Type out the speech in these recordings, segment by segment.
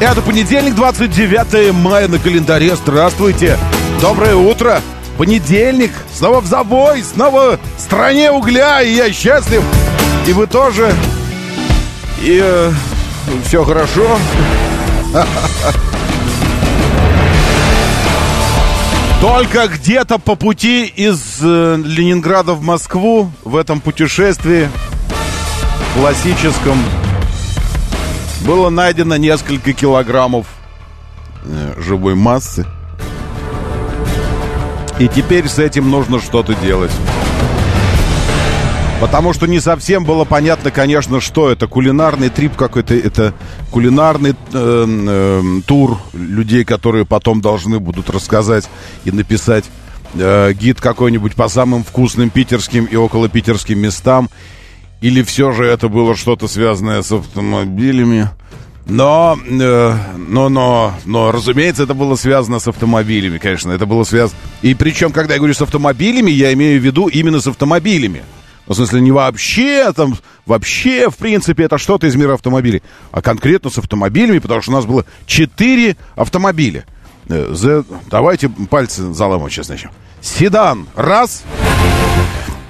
Это понедельник, 29 мая на календаре. Здравствуйте. Доброе утро. Понедельник. Снова в забой. Снова в стране угля. И я счастлив. И вы тоже. И э, все хорошо. Только где-то по пути из э, Ленинграда в Москву в этом путешествии классическом было найдено несколько килограммов э, живой массы. И теперь с этим нужно что-то делать. Потому что не совсем было понятно, конечно, что это. Кулинарный трип какой-то, это кулинарный э, э, тур людей, которые потом должны будут рассказать и написать э, гид какой-нибудь по самым вкусным питерским и около питерским местам. Или все же это было что-то связанное с автомобилями? Но, э, но, но, но, разумеется, это было связано с автомобилями, конечно, это было связано... И причем, когда я говорю с автомобилями, я имею в виду именно с автомобилями. Ну, в смысле, не вообще, там, вообще, в принципе, это что-то из мира автомобилей, а конкретно с автомобилями, потому что у нас было четыре автомобиля. Э, за... Давайте пальцы заламывать сейчас начнем. Седан, раз.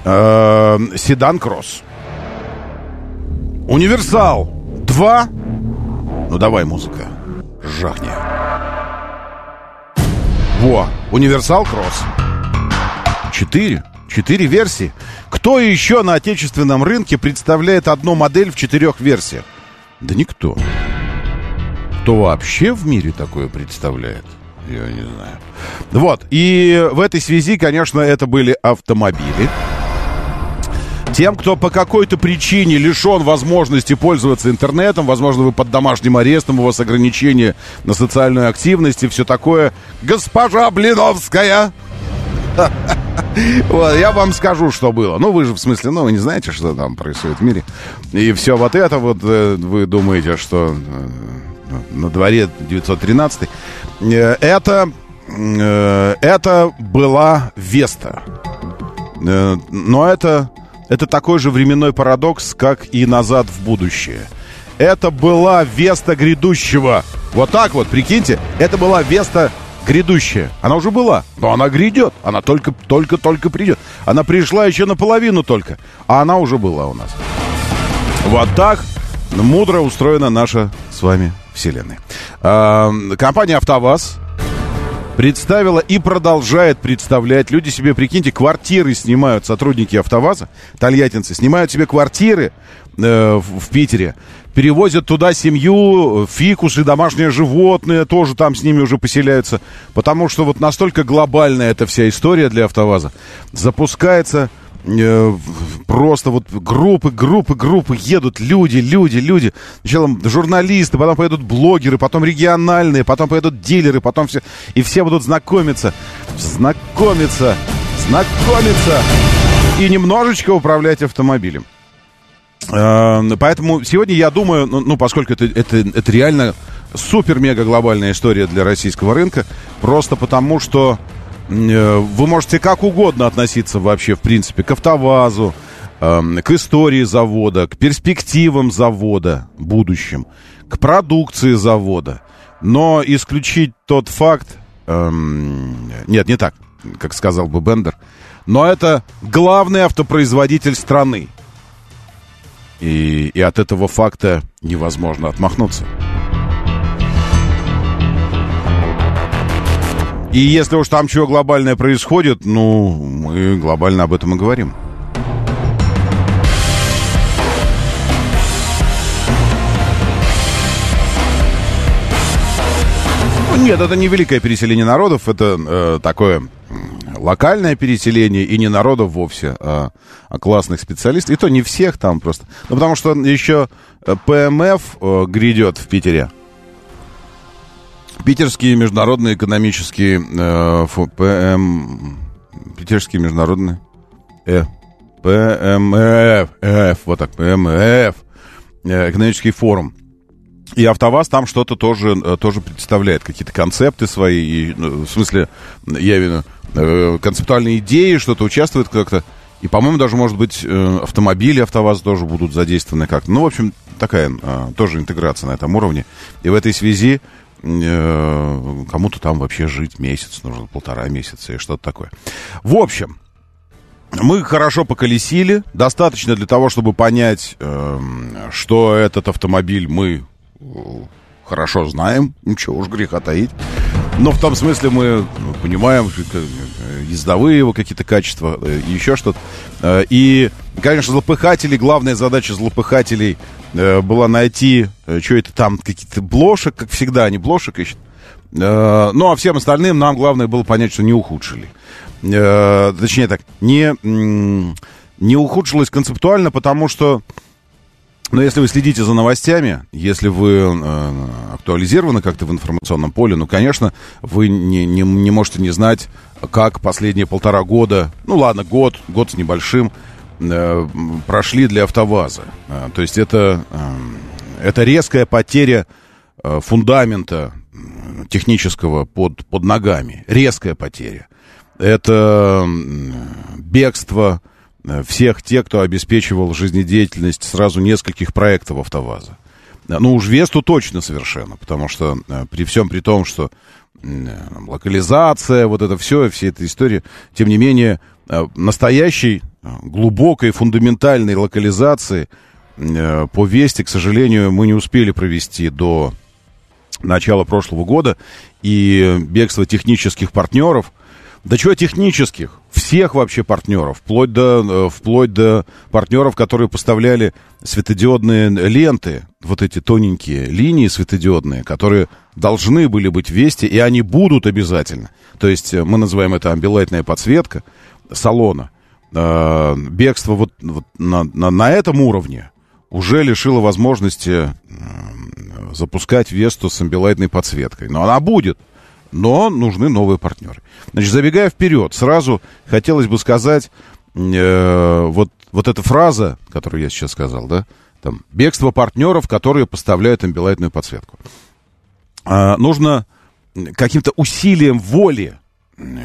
Э, седан кросс. Универсал, два. Ну, давай, музыка, жахни. Во, универсал кросс. Четыре. Четыре версии. Кто еще на отечественном рынке представляет одну модель в четырех версиях? Да никто. Кто вообще в мире такое представляет? Я не знаю. Вот. И в этой связи, конечно, это были автомобили. Тем, кто по какой-то причине лишен возможности пользоваться интернетом, возможно, вы под домашним арестом, у вас ограничения на социальную активность и все такое. Госпожа Блиновская! Вот, я вам скажу, что было. Ну, вы же, в смысле, ну, вы не знаете, что там происходит в мире. И все вот это вот, э, вы думаете, что э, на дворе 913 э, это, это была Веста. Но это, это такой же временной парадокс, как и «Назад в будущее». Это была Веста грядущего. Вот так вот, прикиньте, это была Веста грядущая. Она уже была, но она грядет. Она только, только, только придет. Она пришла еще наполовину только, а она уже была у нас. Вот так мудро устроена наша с вами вселенная. А, компания «АвтоВАЗ» представила и продолжает представлять. Люди себе, прикиньте, квартиры снимают, сотрудники «АвтоВАЗа», тольяттинцы, снимают себе квартиры э, в, в Питере, перевозят туда семью, фикусы, домашние животные тоже там с ними уже поселяются. Потому что вот настолько глобальная эта вся история для АвтоВАЗа. Запускается э, просто вот группы, группы, группы едут, люди, люди, люди. Сначала журналисты, потом поедут блогеры, потом региональные, потом поедут дилеры, потом все. И все будут знакомиться, знакомиться, знакомиться и немножечко управлять автомобилем. Э, Поэтому сегодня я думаю, ну, ну поскольку это, это, это реально супер-мега глобальная история для российского рынка, просто потому что вы можете как угодно относиться вообще, в принципе, к АвтоВАЗу, э, к истории завода, к перспективам завода будущим, к продукции завода. Но исключить тот факт... Эм, нет, не так, как сказал бы Бендер. Но это главный автопроизводитель страны. И, и от этого факта невозможно отмахнуться. И если уж там чего глобальное происходит, ну, мы глобально об этом и говорим. Ну, нет, это не великое переселение народов, это э, такое локальное переселение и не народов вовсе, а, а классных специалистов. И то не всех там просто. Ну, потому что еще ПМФ э, грядет в Питере. Питерский международный экономический э, фу, ПМ... Питерский международный... Э, ПМФ, Ф, вот так, ПМФ, э, экономический форум. И АвтоВАЗ там что-то тоже, э, тоже представляет, какие-то концепты свои, и, ну, в смысле, я имею в виду, концептуальные идеи, что-то участвует как-то. И, по-моему, даже, может быть, автомобили АвтоВАЗ тоже будут задействованы как-то. Ну, в общем, такая тоже интеграция на этом уровне. И в этой связи Э, кому-то там вообще жить месяц, нужно полтора месяца и что-то такое. В общем, мы хорошо поколесили, достаточно для того, чтобы понять, э, что этот автомобиль мы э, хорошо знаем, ничего уж греха таить. Но в том смысле мы понимаем ездовые его какие-то качества и еще что-то. И, конечно, злопыхатели, главная задача злопыхателей – Э, была найти, э, что это там, какие-то блошек, как всегда, они блошек ищут. Э, ну, а всем остальным нам главное было понять, что не ухудшили. Точнее так, не, не ухудшилось концептуально, потому что, ну, если вы следите за новостями, если вы актуализированы как-то в информационном поле, ну, конечно, вы не, не, не можете не знать, как последние полтора года, ну, ладно, год, год с небольшим, Э, прошли для АвтоВАЗа. Э, то есть это, э, это резкая потеря фундамента технического под, под ногами. Резкая потеря. Это бегство всех тех, кто обеспечивал жизнедеятельность сразу нескольких проектов АвтоВАЗа. Ну, уж Весту точно совершенно, потому что при всем при том, что локализация, вот это все, все эта история, тем не менее, настоящий глубокой фундаментальной локализации э, по Вести, к сожалению, мы не успели провести до начала прошлого года. И бегство технических партнеров, да чего технических, всех вообще партнеров, вплоть до, э, вплоть до партнеров, которые поставляли светодиодные ленты, вот эти тоненькие линии светодиодные, которые должны были быть Вести, и они будут обязательно. То есть э, мы называем это амбилайтная подсветка салона – э, бегство вот, вот на, на, на этом уровне уже лишило возможности запускать Весту с амбилайтной подсветкой. Но она будет. Но нужны новые партнеры. Значит, забегая вперед, сразу хотелось бы сказать, э, вот, вот эта фраза, которую я сейчас сказал, да, там, бегство партнеров, которые поставляют амбилайтную подсветку. Э, нужно каким-то усилием воли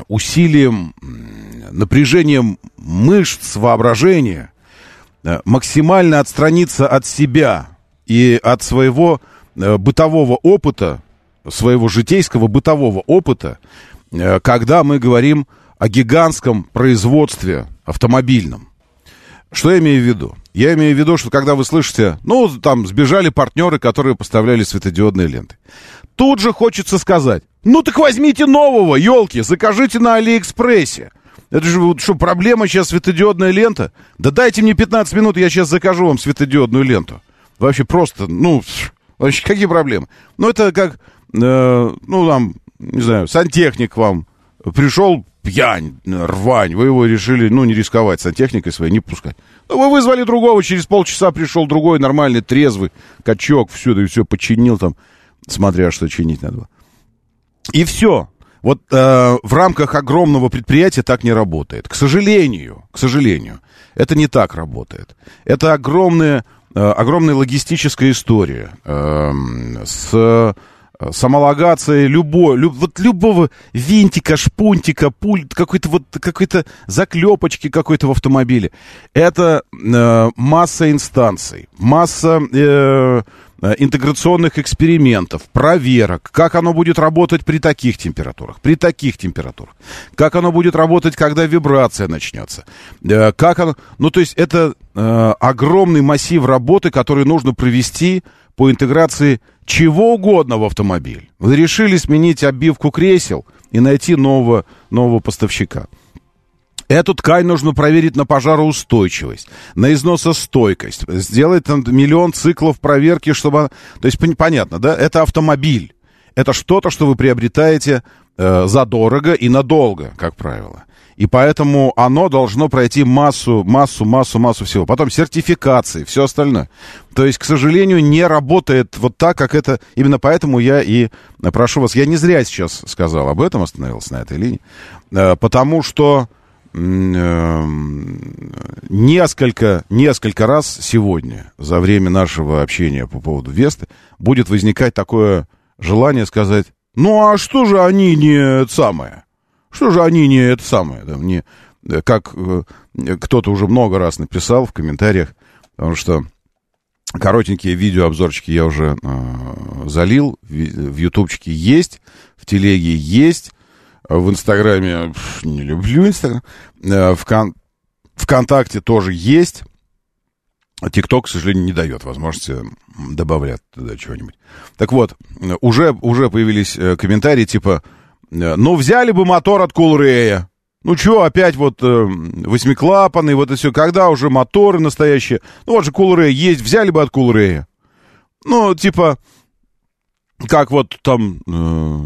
усилием, напряжением мышц, воображения э, максимально отстраниться от себя и от своего э, бытового опыта, своего житейского бытового опыта, э, когда мы говорим о гигантском производстве автомобильном. Что я имею в виду? Я имею в виду, что когда вы слышите, ну, там сбежали партнеры, которые поставляли светодиодные ленты. Тут же хочется сказать, ну так возьмите нового, елки, закажите на Алиэкспрессе. Это же что, проблема сейчас светодиодная лента? Да дайте мне 15 минут, я сейчас закажу вам светодиодную ленту. Вообще просто, ну, вообще какие проблемы? Ну это как, ну там, не знаю, сантехник вам пришел пьянь, рвань, вы его решили, ну, не рисковать сантехникой своей, не пускать. Ну, вы вызвали другого, через полчаса пришел другой нормальный, трезвый качок, все, да все починил там, смотря что чинить надо было. И все. Вот э, в рамках огромного предприятия так не работает. К сожалению, к сожалению, это не так работает. Это огромная, э, огромная логистическая история э, с э, самолагацией любой, люб, вот любого винтика, шпунтика, пульт, какой-то вот какой-то заклепочки какой-то в автомобиле. Это э, масса инстанций, масса Э, интеграционных экспериментов, проверок, как оно будет работать при таких температурах, при таких температурах, как оно будет работать, когда вибрация начнется, э, как оно... Ну, то есть это э, огромный массив работы, который нужно провести по интеграции чего угодно в автомобиль. Вы решили сменить обивку кресел и найти нового, нового поставщика. Эту ткань нужно проверить на пожароустойчивость, на износостойкость, сделать там миллион циклов проверки, чтобы... То есть, понятно, да? Это автомобиль. Это что-то, что вы приобретаете э, задорого и надолго, как правило. И поэтому оно должно пройти массу, массу, массу, массу всего. Потом сертификации, все остальное. То есть, к сожалению, не работает вот так, как это... Именно поэтому я и прошу вас... Я не зря сейчас сказал об этом, остановился на этой линии. Э, потому что э, несколько, несколько раз сегодня, за время нашего общения по поводу Весты, будет возникать такое желание сказать, ну а что же они не самое? Что же они не это самое, там, не, э, как э, кто-то уже много раз написал в комментариях, потому что коротенькие видеообзорчики я уже э, залил, в, в ютубчике есть, в телеге есть, в инстаграме пф, не люблю инстаграм, э, в кон, ВКонтакте тоже есть, ТикТок, к сожалению, не дает возможности добавлять туда чего-нибудь. Так вот, уже, уже появились э, комментарии типа Э, ну, взяли бы мотор от Кулрея. Ну, чего, опять вот э, восьмиклапанный, вот это все. Когда уже моторы настоящие? Ну, вот же Кулрей есть, взяли бы от Кулрея. Ну, типа, как вот там э,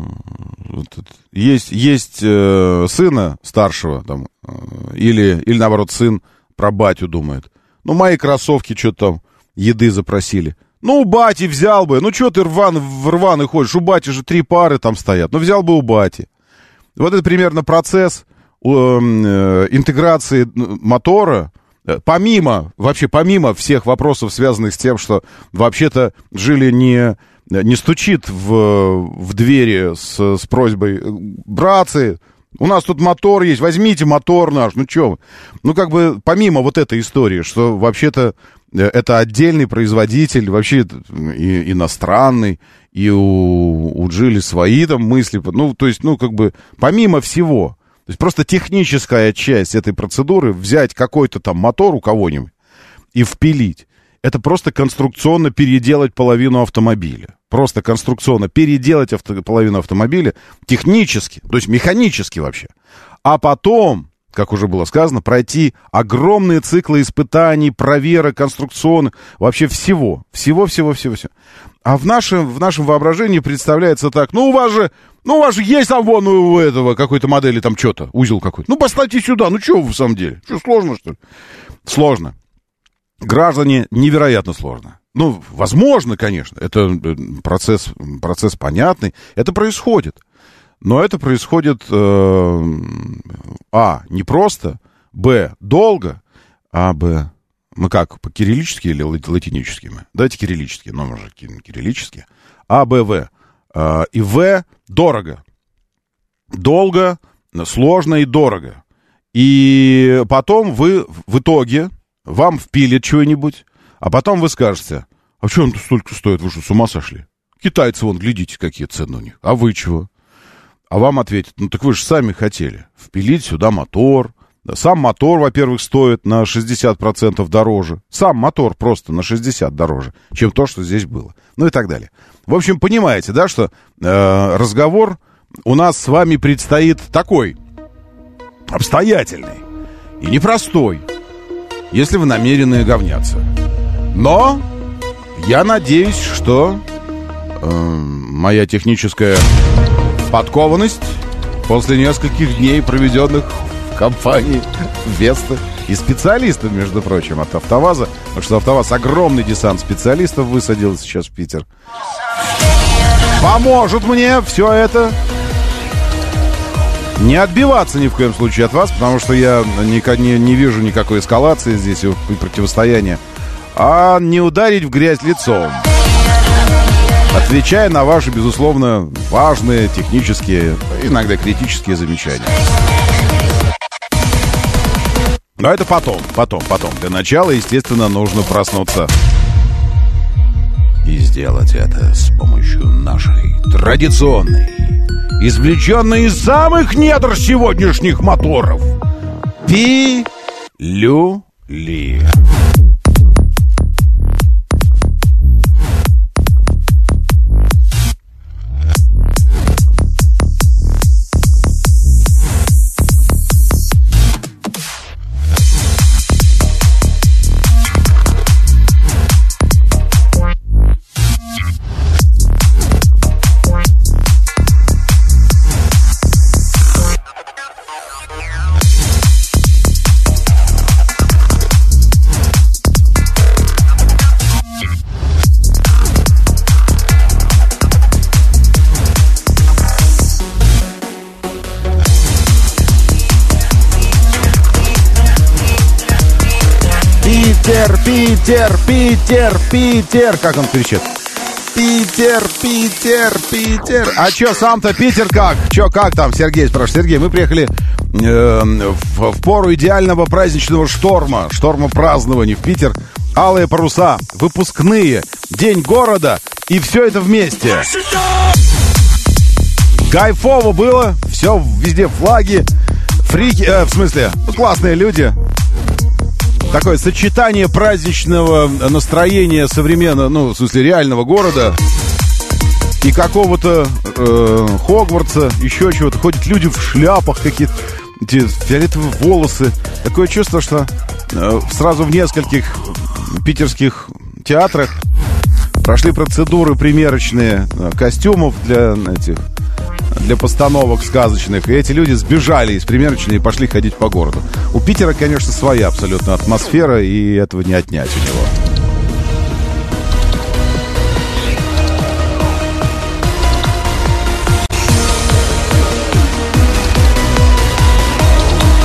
вот, есть, есть э, сына старшего, там, э, или, или наоборот, сын про батю думает. Ну, мои кроссовки что-то там еды запросили. Ну, у бати взял бы. Ну, что ты рван, в рваный ходишь? У бати же три пары там стоят. Ну, взял бы у бати. Вот это примерно процесс э, э, интеграции мотора. Э, помимо, вообще помимо всех вопросов, связанных с тем, что вообще-то жили не, не стучит в, в двери с, с просьбой «Братцы, у нас тут мотор есть, возьмите мотор наш». Ну, что? Ну, как бы помимо вот этой истории, что вообще-то Э, это отдельный производитель, вообще и иностранный, и у, у Джили свои там мысли. Ну, то есть, ну, как бы, помимо всего, то есть просто техническая часть этой процедуры, взять какой-то там мотор у кого-нибудь и впилить, это просто конструкционно переделать половину автомобиля. Просто конструкционно переделать авто, половину автомобиля технически, то есть механически вообще. А потом как уже было сказано, пройти огромные циклы испытаний, проверок, конструкционных, вообще всего, всего-всего-всего-всего. А в нашем, в нашем воображении представляется так, ну у вас же, ну у вас же есть там вон у этого какой-то модели там что-то, узел какой-то. Ну поставьте сюда, ну что в самом деле? Что, сложно что ли? Сложно. Граждане невероятно сложно. Ну, возможно, конечно, это э, процесс, процесс понятный, это происходит. Но это происходит, э, а, не просто, б, долго, а, б, мы как, по кириллически или латинически мы? Давайте кириллически, но же кириллически. А, Б, В. Э, и В дорого. Долго, сложно и дорого. И потом вы в итоге, вам впилят что-нибудь, а потом вы скажете, а что он столько стоит, вы что, с ума сошли? Китайцы, вон, глядите, какие цены у них. А вы чего? А вам ответят, ну так вы же сами хотели впилить сюда мотор. Сам мотор, во-первых, стоит на 60% дороже. Сам мотор просто на 60 дороже, чем то, что здесь было. Ну и так далее. В общем, понимаете, да, что э, разговор у нас с вами предстоит такой, обстоятельный и непростой, если вы намерены говняться. Но я надеюсь, что э, моя техническая подкованность после нескольких дней, проведенных в компании Веста и специалистов, между прочим, от АвтоВАЗа, потому что АвтоВАЗ огромный десант специалистов высадил сейчас в Питер. Поможет мне все это не отбиваться ни в коем случае от вас, потому что я не, не, не вижу никакой эскалации здесь и противостояния, а не ударить в грязь лицом отвечая на ваши, безусловно, важные технические, иногда критические замечания. Но это потом, потом, потом. Для начала, естественно, нужно проснуться. И сделать это с помощью нашей традиционной, извлеченной из самых недр сегодняшних моторов, пилюли. Питер, Питер, Питер. Как он кричит? Питер, Питер, Питер. А чё, сам-то Питер как? Чё, как там, Сергей спрашивает? Сергей, мы приехали э, в, в пору идеального праздничного шторма. Шторма празднования в Питер. Алые паруса, выпускные, день города и все это вместе. Кайфово было, все везде флаги, фрики, э, в смысле, ну, классные люди, такое сочетание праздничного настроения современного, ну, в смысле, реального города и какого-то э, Хогвартса, еще чего-то. Ходят люди в шляпах какие-то, фиолетовые волосы. Такое чувство, что э, сразу в нескольких питерских театрах прошли процедуры примерочные э, костюмов для этих для постановок сказочных. И эти люди сбежали из примерочной и пошли ходить по городу. У Питера, конечно, своя абсолютно атмосфера, и этого не отнять у него.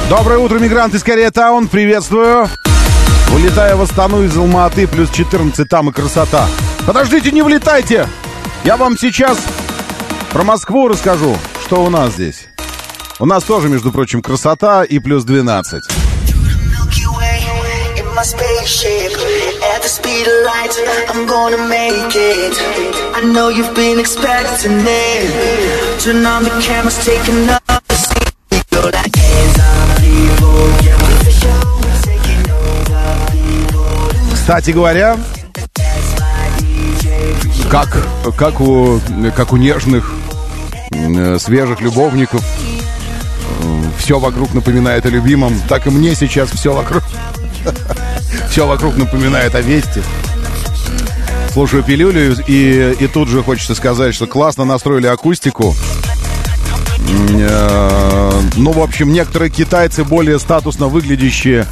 Доброе утро, мигранты из Корея Таун. Приветствую. Вылетая в Астану из Алматы, плюс 14, там и красота. Подождите, не влетайте! Я вам сейчас про Москву расскажу, что у нас здесь. У нас тоже, между прочим, красота и плюс 12. my spaceship At the speed of light, I'm gonna make it I know you've been expecting it Turn on the cameras, take another seat You're like hands on evil, yeah, official Taking over people Кстати говоря, как, как, у, как у нежных Э, свежих любовников. Э, все вокруг напоминает о любимом. Так и мне сейчас все вокруг... Все вокруг напоминает о вести. Слушаю пилюлю, и, и тут же хочется сказать, что классно настроили акустику. Э, ну, в общем, некоторые китайцы, более статусно выглядящие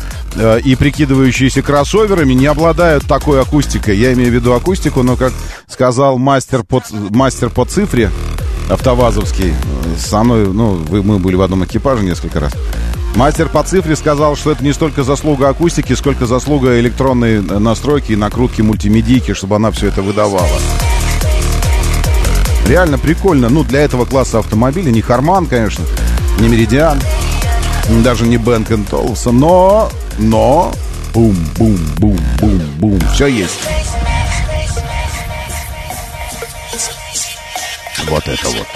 и прикидывающиеся кроссоверами, не обладают такой акустикой. Я имею в виду акустику, но, как сказал мастер по, мастер по цифре, Автовазовский. Со мной, ну, мы были в одном экипаже несколько раз. Мастер по цифре сказал, что это не столько заслуга акустики, сколько заслуга электронной настройки и накрутки мультимедийки, чтобы она все это выдавала. Реально прикольно. Ну, для этого класса автомобиля не Харман, конечно, не Меридиан, даже не Бенк Толсон, но, но, бум-бум-бум-бум-бум, все есть. Вот это вот.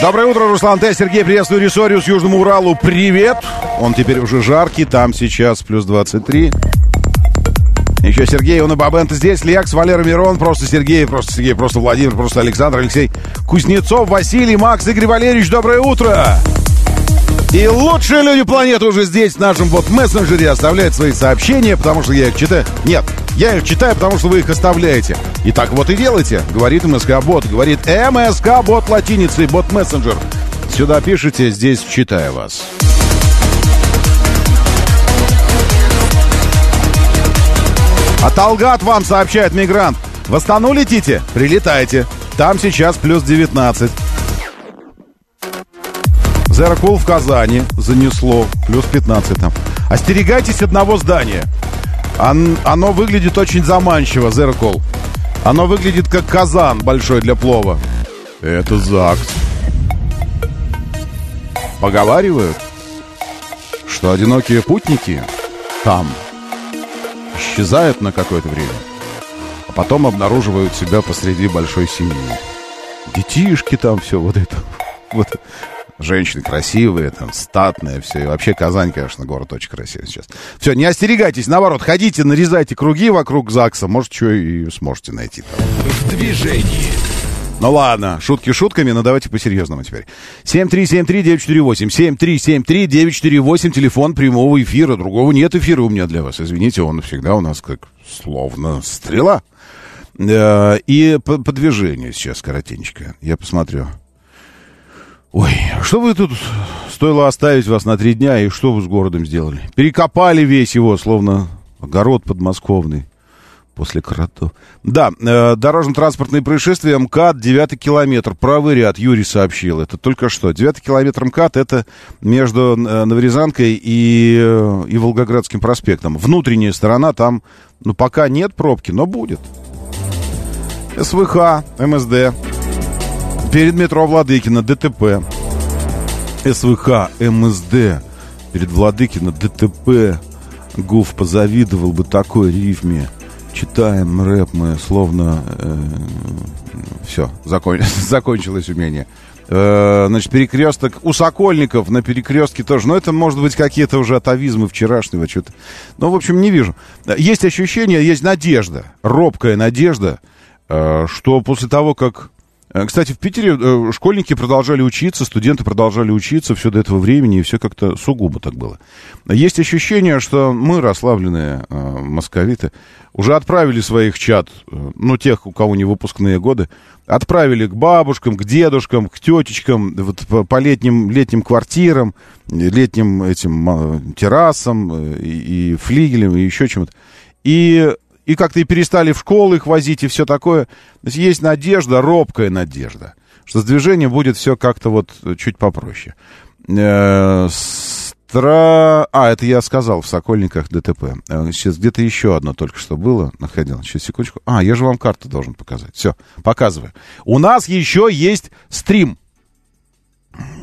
Доброе утро, Руслан Т. Сергей, приветствую Ресориус Южному Уралу. Привет! Он теперь уже жаркий, там сейчас плюс 23. Еще Сергей, он и Бабента здесь, Лекс, Валера Мирон, просто Сергей, просто Сергей, просто Владимир, просто Александр, Алексей Кузнецов, Василий, Макс, Игорь Валерьевич, доброе утро! И лучшие люди планеты уже здесь, в нашем вот мессенджере, оставляют свои сообщения, потому что я их читаю. Нет, я их читаю, потому что вы их оставляете. И так вот и делайте, говорит МСК-бот. Говорит МСК-бот латиницей, бот-мессенджер. Сюда пишите, здесь читаю вас. А Талгат вам сообщает мигрант. В Астану летите? Прилетайте. Там сейчас плюс 19. Зеркул в Казани занесло. Плюс 15 там. Остерегайтесь одного здания. Он, оно выглядит очень заманчиво, зеркал. Оно выглядит как казан большой для плова. Это ЗАГС. Поговаривают, что одинокие путники там исчезают на какое-то время, а потом обнаруживают себя посреди большой семьи. Детишки там, все вот это. Вот Женщины красивые, там, статные, все. И вообще Казань, конечно, город очень красивый сейчас. Все, не остерегайтесь, наоборот, ходите, нарезайте круги вокруг ЗАГСа. Может, что и сможете найти там. В движении. Ну ладно, шутки шутками, но давайте по-серьезному теперь. 7373948, 7373948, телефон прямого эфира. Другого нет эфира у меня для вас. Извините, он всегда у нас как словно стрела. Э, и по, по движению сейчас коротенько. Я посмотрю. Ой, что вы тут... Стоило оставить вас на три дня, и что вы с городом сделали? Перекопали весь его, словно огород подмосковный. После кротов. Да, э, дорожно-транспортные происшествия МКАД, девятый километр, правый ряд, Юрий сообщил. Это только что. Девятый километр МКАД, это между э, Новорязанкой и, э, и Волгоградским проспектом. Внутренняя сторона, там, ну, пока нет пробки, но будет. СВХ, МСД. Перед метро Владыкина, ДТП. СВХ, МСД. Перед Владыкина, ДТП. Гуф позавидовал бы такой рифме читаем рэп мы словно... Э, все, закон, закончилось умение. Э, значит, перекресток у Сокольников на перекрестке тоже. Но это, может быть, какие-то уже атовизмы вчерашнего что-то. Ну, в общем, не вижу. Есть ощущение, есть надежда, робкая надежда, э, что после того, как кстати, в Питере э, школьники продолжали учиться, студенты продолжали учиться все до этого времени, и все как-то сугубо так было. Есть ощущение, что мы, расслабленные э, московиты, уже отправили своих чат, ну, тех, у кого не выпускные годы, отправили к бабушкам, к дедушкам, к тетечкам, вот по, летним, летним квартирам, летним этим террасам и, и флигелям, и еще чему-то. И и как-то и перестали в школы их возить, и все такое. То есть есть надежда, робкая надежда, что с движением будет все как-то вот чуть попроще. Э, стра... А, это я сказал в Сокольниках ДТП. Э, сейчас где-то еще одно только что было. Находил. Сейчас, секундочку. А, я же вам карту должен показать. Все, показываю. У нас еще есть стрим.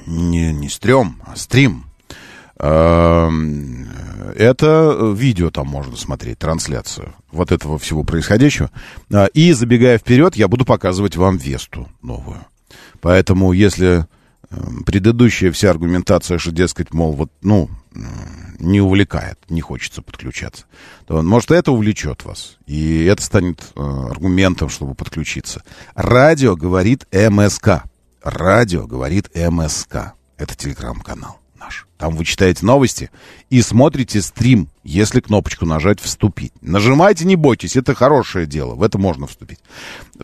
Не, не стрём, а стрим. Эм, это видео там можно смотреть, трансляцию вот этого всего происходящего. А, и, забегая вперед, я буду показывать вам Весту новую. Поэтому, если эм, предыдущая вся аргументация, что, дескать, мол, вот, ну, не увлекает, не хочется подключаться, то, может, это увлечет вас. И это станет э, аргументом, чтобы подключиться. Радио говорит МСК. Радио говорит МСК. Это телеграм-канал наш. Там вы читаете новости и смотрите стрим, если кнопочку нажать «Вступить». Нажимайте, не бойтесь, это хорошее дело, в это можно вступить.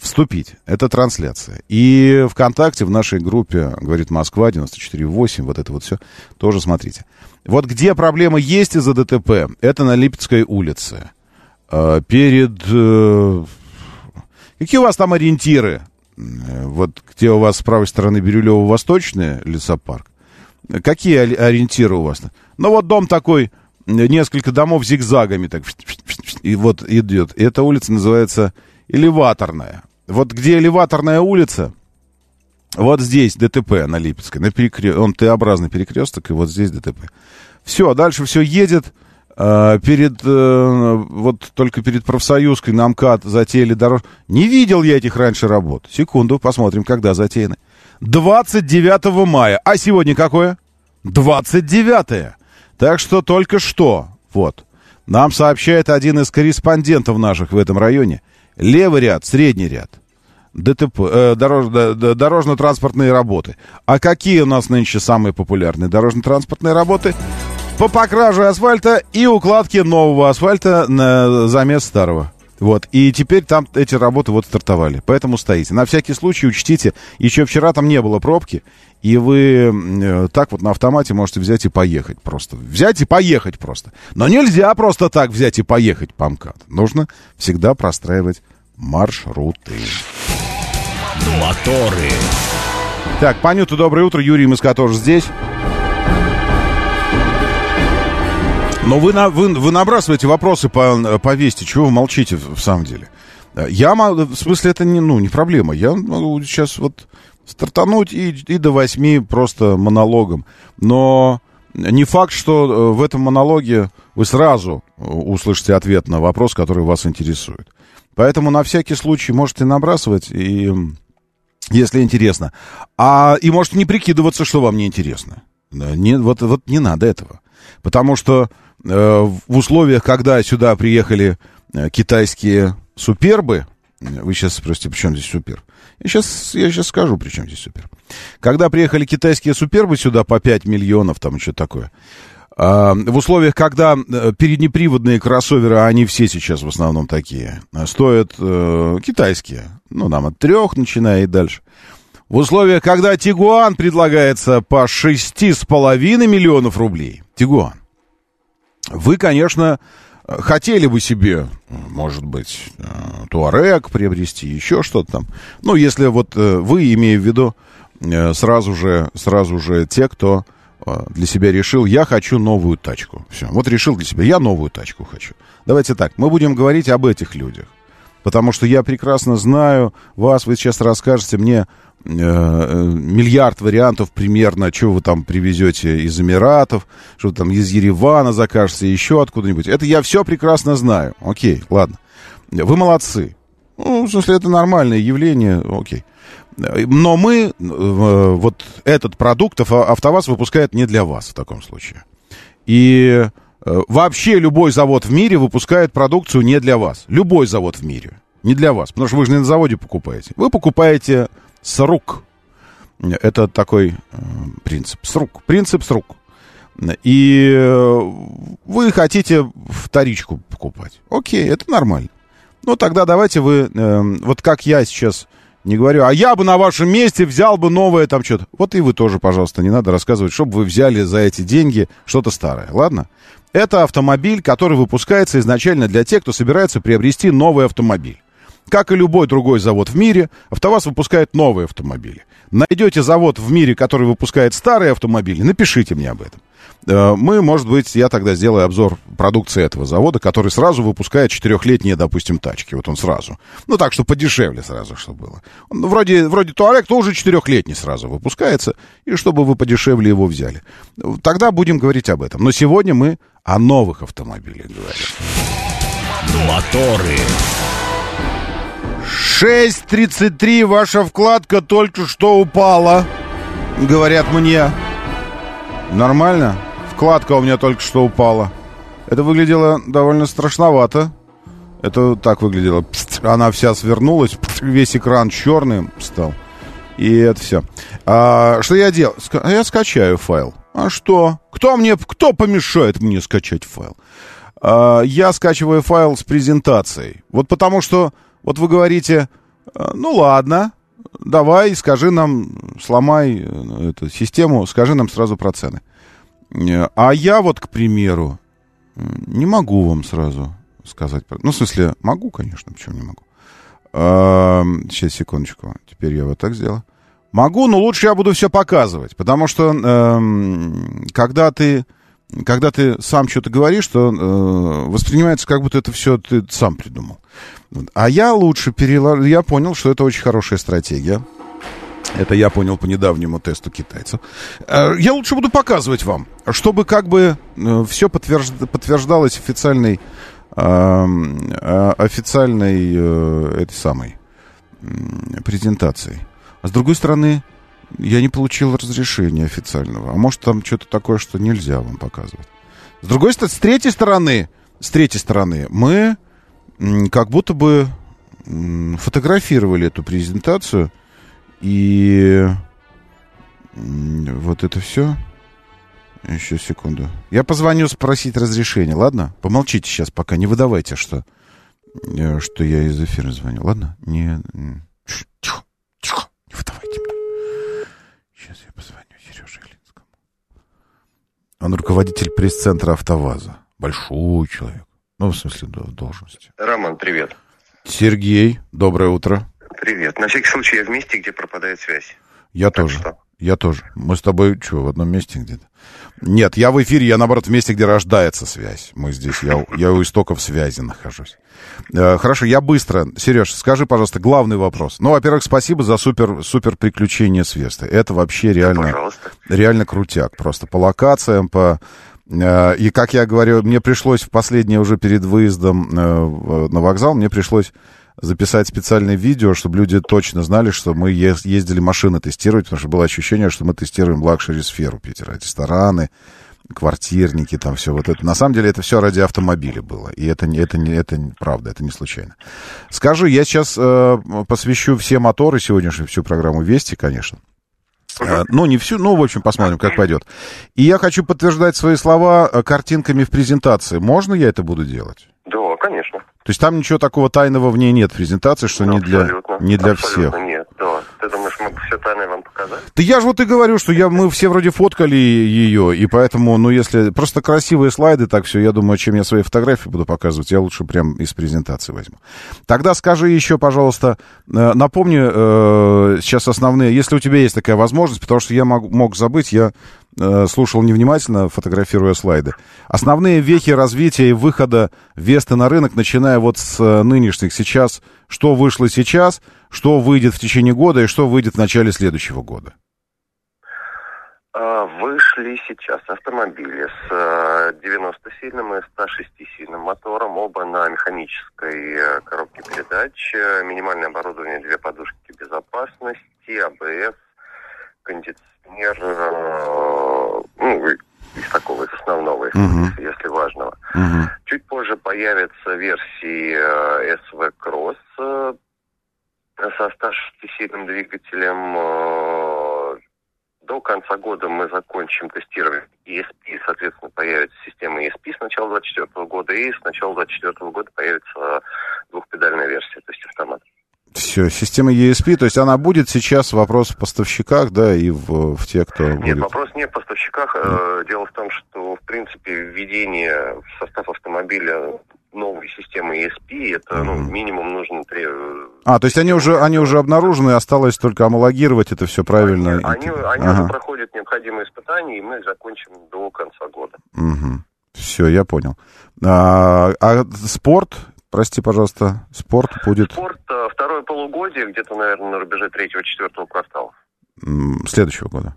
Вступить, это трансляция. И ВКонтакте, в нашей группе, говорит Москва, 94.8, вот это вот все, тоже смотрите. Вот где проблема есть из-за ДТП, это на Липецкой улице. Э, перед... Э, какие у вас там ориентиры? Э, вот где у вас с правой стороны Бирюлево-Восточный лесопарк, Какие ориентиры у вас? Ну, вот дом такой, несколько домов зигзагами так, и вот идет. И эта улица называется элеваторная. Вот где элеваторная улица, вот здесь ДТП на Липецкой, на перекрест... он Т-образный перекресток, и вот здесь ДТП. Все, дальше все едет. Э, перед, э, вот только перед профсоюзкой на МКАД затеяли дорожку. Не видел я этих раньше работ. Секунду, посмотрим, когда затеяны. 29 мая. А сегодня какое? 29. Так что только что, вот, нам сообщает один из корреспондентов наших в этом районе. Левый ряд, средний ряд. ДТП, э, дорож, дорожно-транспортные работы. А какие у нас нынче самые популярные дорожно-транспортные работы? По покраже асфальта и укладке нового асфальта на замес старого. Вот, и теперь там эти работы вот стартовали, поэтому стоите. На всякий случай учтите, еще вчера там не было пробки, и вы э, так вот на автомате можете взять и поехать просто. Взять и поехать просто. Но нельзя просто так взять и поехать по МКАД. Нужно всегда простраивать маршруты. Моторы. Так, Панюту, доброе утро. Юрий Москва тоже здесь. Но вы, на, вы, вы набрасываете вопросы по, по вести. Чего вы молчите в, самом деле? Я могу, в смысле, это не, ну, не проблема. Я могу сейчас вот стартануть и, и до восьми просто монологом. Но не факт, что э, в этом монологе вы сразу услышите ответ на вопрос, который вас интересует. Поэтому на всякий случай можете набрасывать, и, если интересно. А, и можете не прикидываться, что вам не интересно. Не, вот, вот не надо этого. Потому что Э, в условиях, когда сюда приехали э, китайские супербы, вы сейчас спросите, при чем здесь супер? Я сейчас, я сейчас скажу, при чем здесь супер. Когда приехали китайские супербы сюда по 5 миллионов, там что такое, а, в условиях, когда э, переднеприводные кроссоверы, а они все сейчас в основном такие, стоят э, китайские, ну, нам от трех начиная и дальше. В условиях, когда Тигуан предлагается по 6,5 миллионов рублей, Тигуан, вы, конечно, хотели бы себе, может быть, э, Туарек приобрести, еще что-то там. Ну, если вот э, вы, имея в виду, э, сразу же, сразу же те, кто для себя решил, я хочу новую тачку. Все, вот решил для себя, я новую тачку хочу. Давайте так, мы будем говорить об этих людях. Потому что я прекрасно знаю вас, вы сейчас расскажете мне миллиард вариантов примерно, что вы там привезете из Эмиратов, что там из Еревана закажете, еще откуда-нибудь. Это я все прекрасно знаю. Окей, ладно. Вы молодцы. Ну, в смысле, это нормальное явление, окей. Но мы, э, вот этот продукт АвтоВАЗ выпускает не для вас в таком случае. И э, вообще любой завод в мире выпускает продукцию не для вас. Любой завод в мире. Не для вас. Потому что вы же не на заводе покупаете. Вы покупаете с рук. Это такой э, принцип. С рук. Принцип с рук. И вы хотите вторичку покупать. Окей, это нормально. Ну, тогда давайте вы, э, вот как я сейчас не говорю, а я бы на вашем месте взял бы новое там что-то. Вот и вы тоже, пожалуйста, не надо рассказывать, чтобы вы взяли за эти деньги что-то старое, ладно? Это автомобиль, который выпускается изначально для тех, кто собирается приобрести новый автомобиль. Как и любой другой завод в мире, АвтоВАЗ выпускает новые автомобили. Найдете завод в мире, который выпускает старые автомобили, напишите мне об этом. Э, мы, может быть, я тогда сделаю обзор продукции этого завода, который сразу выпускает четырехлетние, допустим, тачки. Вот он сразу. Ну, так, что подешевле сразу, чтобы было. Вроде, вроде Туарек тоже четырехлетний сразу выпускается, и чтобы вы подешевле его взяли. Тогда будем говорить об этом. Но сегодня мы о новых автомобилях говорим. Моторы. 6.33, ваша вкладка только что упала, говорят мне. Нормально? Вкладка у меня только что упала. Это выглядело довольно страшновато. Это так выглядело. Она вся свернулась, весь экран черным стал. И это все. А, что я делаю? Я скачаю файл. А что? Кто мне, кто помешает мне скачать файл? А, я скачиваю файл с презентацией. Вот потому что, вот вы говорите, «А, ну ладно, давай, скажи нам, сломай э, эту систему, скажи нам сразу про цены. Э, а я вот, к примеру, не могу вам сразу сказать. Ну, в смысле, могу, конечно, почему не могу. Сейчас, секундочку. Теперь я вот так сделаю. Могу, но лучше я буду все показывать, потому что э, когда ты когда ты сам что-то говоришь, то э, воспринимается, как будто это все ты сам придумал. А я лучше переложу. Я понял, что это очень хорошая стратегия. Это я понял по недавнему тесту китайцев. Э, я лучше буду показывать вам, чтобы как бы э, все подтверждалось официальной, эм, э, официальной этой самой презентацией. А с другой стороны, я не получил разрешения официального. А может, там что-то такое, что нельзя вам показывать. С другой стороны, с третьей стороны, с третьей стороны, мы как будто бы фотографировали эту презентацию и вот это все. Еще секунду. Я позвоню спросить разрешение, ладно? Помолчите сейчас пока, не выдавайте, что, э, что я из эфира звоню, ладно? Не... Тихо, тихо, не выдавайте мне. Сейчас я позвоню Сереже Илинскому. Он руководитель пресс-центра «АвтоВАЗа». Большой человек. Ну, в смысле, в должности. Роман, привет. Сергей, доброе утро. Привет. На всякий случай я в месте, где пропадает связь. Я так тоже. Что? Я тоже. Мы с тобой что, в одном месте где-то? Нет, я в эфире, я наоборот в месте, где рождается связь. Мы здесь, я, я у истоков связи нахожусь. Э, хорошо, я быстро. Сереж, скажи, пожалуйста, главный вопрос. Ну, во-первых, спасибо за супер, супер приключение с Вестой. Это вообще реально, реально крутяк. Просто по локациям, по... Э, и, как я говорю, мне пришлось в последнее уже перед выездом э, на вокзал, мне пришлось записать специальное видео, чтобы люди точно знали, что мы ездили машины тестировать, потому что было ощущение, что мы тестируем лакшери-сферу Питера. Рестораны, квартирники, там все вот это. На самом деле это все ради автомобиля было. И это, это, это не правда, это не случайно. Скажи, я сейчас э, посвящу все моторы сегодняшнюю, всю программу Вести, конечно. Э, ну, не всю, ну, в общем, посмотрим, как пойдет. И я хочу подтверждать свои слова э, картинками в презентации. Можно я это буду делать? Да, конечно. То есть там ничего такого тайного в ней нет презентации, что ну, не для, не для всех. Нет, да. Ты ты думаешь, мы все тайное вам показали? Да я же вот и говорю, что я, мы все вроде фоткали ее, и поэтому, ну, если просто красивые слайды, так все, я думаю, чем я свои фотографии буду показывать, я лучше прям из презентации возьму. Тогда скажи еще, пожалуйста, э, напомни э, сейчас основные, если у тебя есть такая возможность, потому что я мог, мог забыть, я слушал невнимательно, фотографируя слайды. Основные вехи развития и выхода Весты на рынок, начиная вот с э, нынешних сейчас, что вышло сейчас, что выйдет в течение года и что выйдет в начале следующего года. А, Вышли сейчас автомобили с 90-сильным и 106-сильным мотором, оба на механической э, коробке передач, э, минимальное оборудование, две подушки безопасности, АБС, кондиционер, э, ну, из такого, из основного, если, Мгм. если важного. Мгм. Чуть позже появятся версии э, SV Cross э, со 106-сильным двигателем. э, До конца года мы закончим тестирование ESP, соответственно, появится система ESP с начала 2024 года, и с начала 2024 года появится двухпедальная версия, то есть автомат. Все, система ESP, то есть она будет сейчас вопрос в поставщиках, да, и в, в те, кто Нет, будет. вопрос не в поставщиках. Э, Дело в том, что, в принципе, введение в состав автомобиля новой системы ESP, это ну, Мгм. минимум нужно три... э, А, то есть они уже, они уже обнаружены, осталось только омологировать это все правильно. Они, И- они Ага. уже проходят необходимые испытания, и мы их закончим до конца года. Все, я понял. А, а спорт, прости, пожалуйста, спорт будет Спорт э, второе полугодие, где-то, наверное, на рубеже третьего-четвертого квартала. следующего года,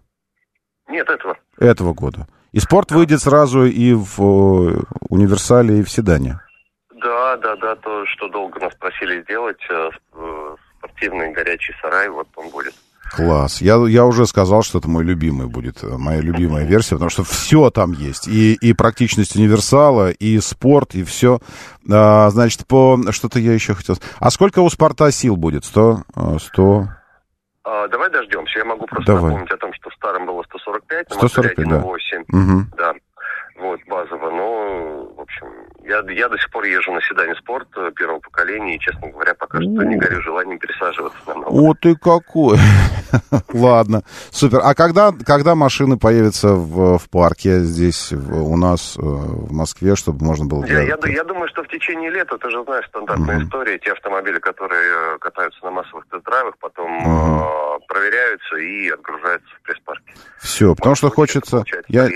Нет, этого. этого года. И спорт выйдет сразу и в э, универсале, и в седане. Да, да, да, то, что долго нас просили сделать, э, э, спортивный горячий сарай, вот он будет. Класс. Я, я уже сказал, что это мой любимый будет, э, моя любимая версия, потому что все там есть. И, и практичность универсала, и спорт, и все. А, значит, по... Что-то я еще хотел... А сколько у спорта сил будет? 100? э, 100? А, давай дождемся. Я могу просто Давай. напомнить о том, что в старом было 145, на 145, да. моторе 1.8. Угу. Да, вот, базово. Но, в общем, я, я до сих пор езжу на седане спорт э, первого поколения, и, честно говоря, пока что не О. горю желанием пересаживаться на новый. О, ты какой! Ладно, супер. А когда, когда машины появятся в, в парке здесь, в- у нас, э, в Москве, чтобы можно было... Я, я, я думаю, что в течение лета, ты же знаешь, стандартная Мгм. история, те автомобили, которые э, катаются на массовых тест-драйвах, потом Мгм. э, проверяются и отгружаются в пресс-парке. Все, потому что Может быть, это хочется... Я.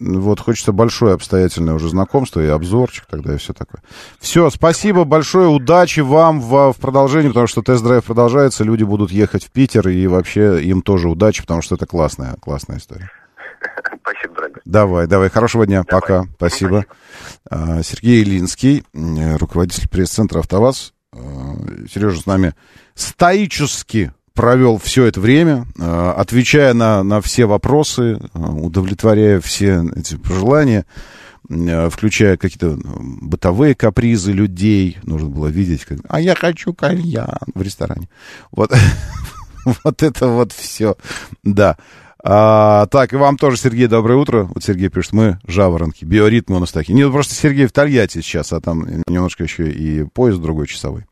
Вот хочется большое обстоятельное уже знакомство и обзорчик тогда и все такое. Все, спасибо большое, удачи вам в, в продолжении, потому что тест-драйв продолжается, люди будут ехать в Питер, и вообще им тоже удачи, потому что это классная, классная история. Спасибо, дорогой. Давай, давай, хорошего дня, Давай. пока, спасибо. А, Сергей Ильинский, м, руководитель пресс-центра «АвтоВАЗ». А, Сережа с нами стоически провел все это время, а, отвечая на, на все вопросы, удовлетворяя все эти пожелания, включая какие-то м, бытовые капризы людей. Нужно было видеть, как, а я хочу кальян в ресторане. Вот, вот это вот все, да. А, так, и вам тоже, Сергей, доброе утро. Вот Сергей пишет, мы жаворонки, биоритмы у нас такие. Нет, просто Сергей в Тольятти сейчас, а там немножко еще и поезд другой часовой.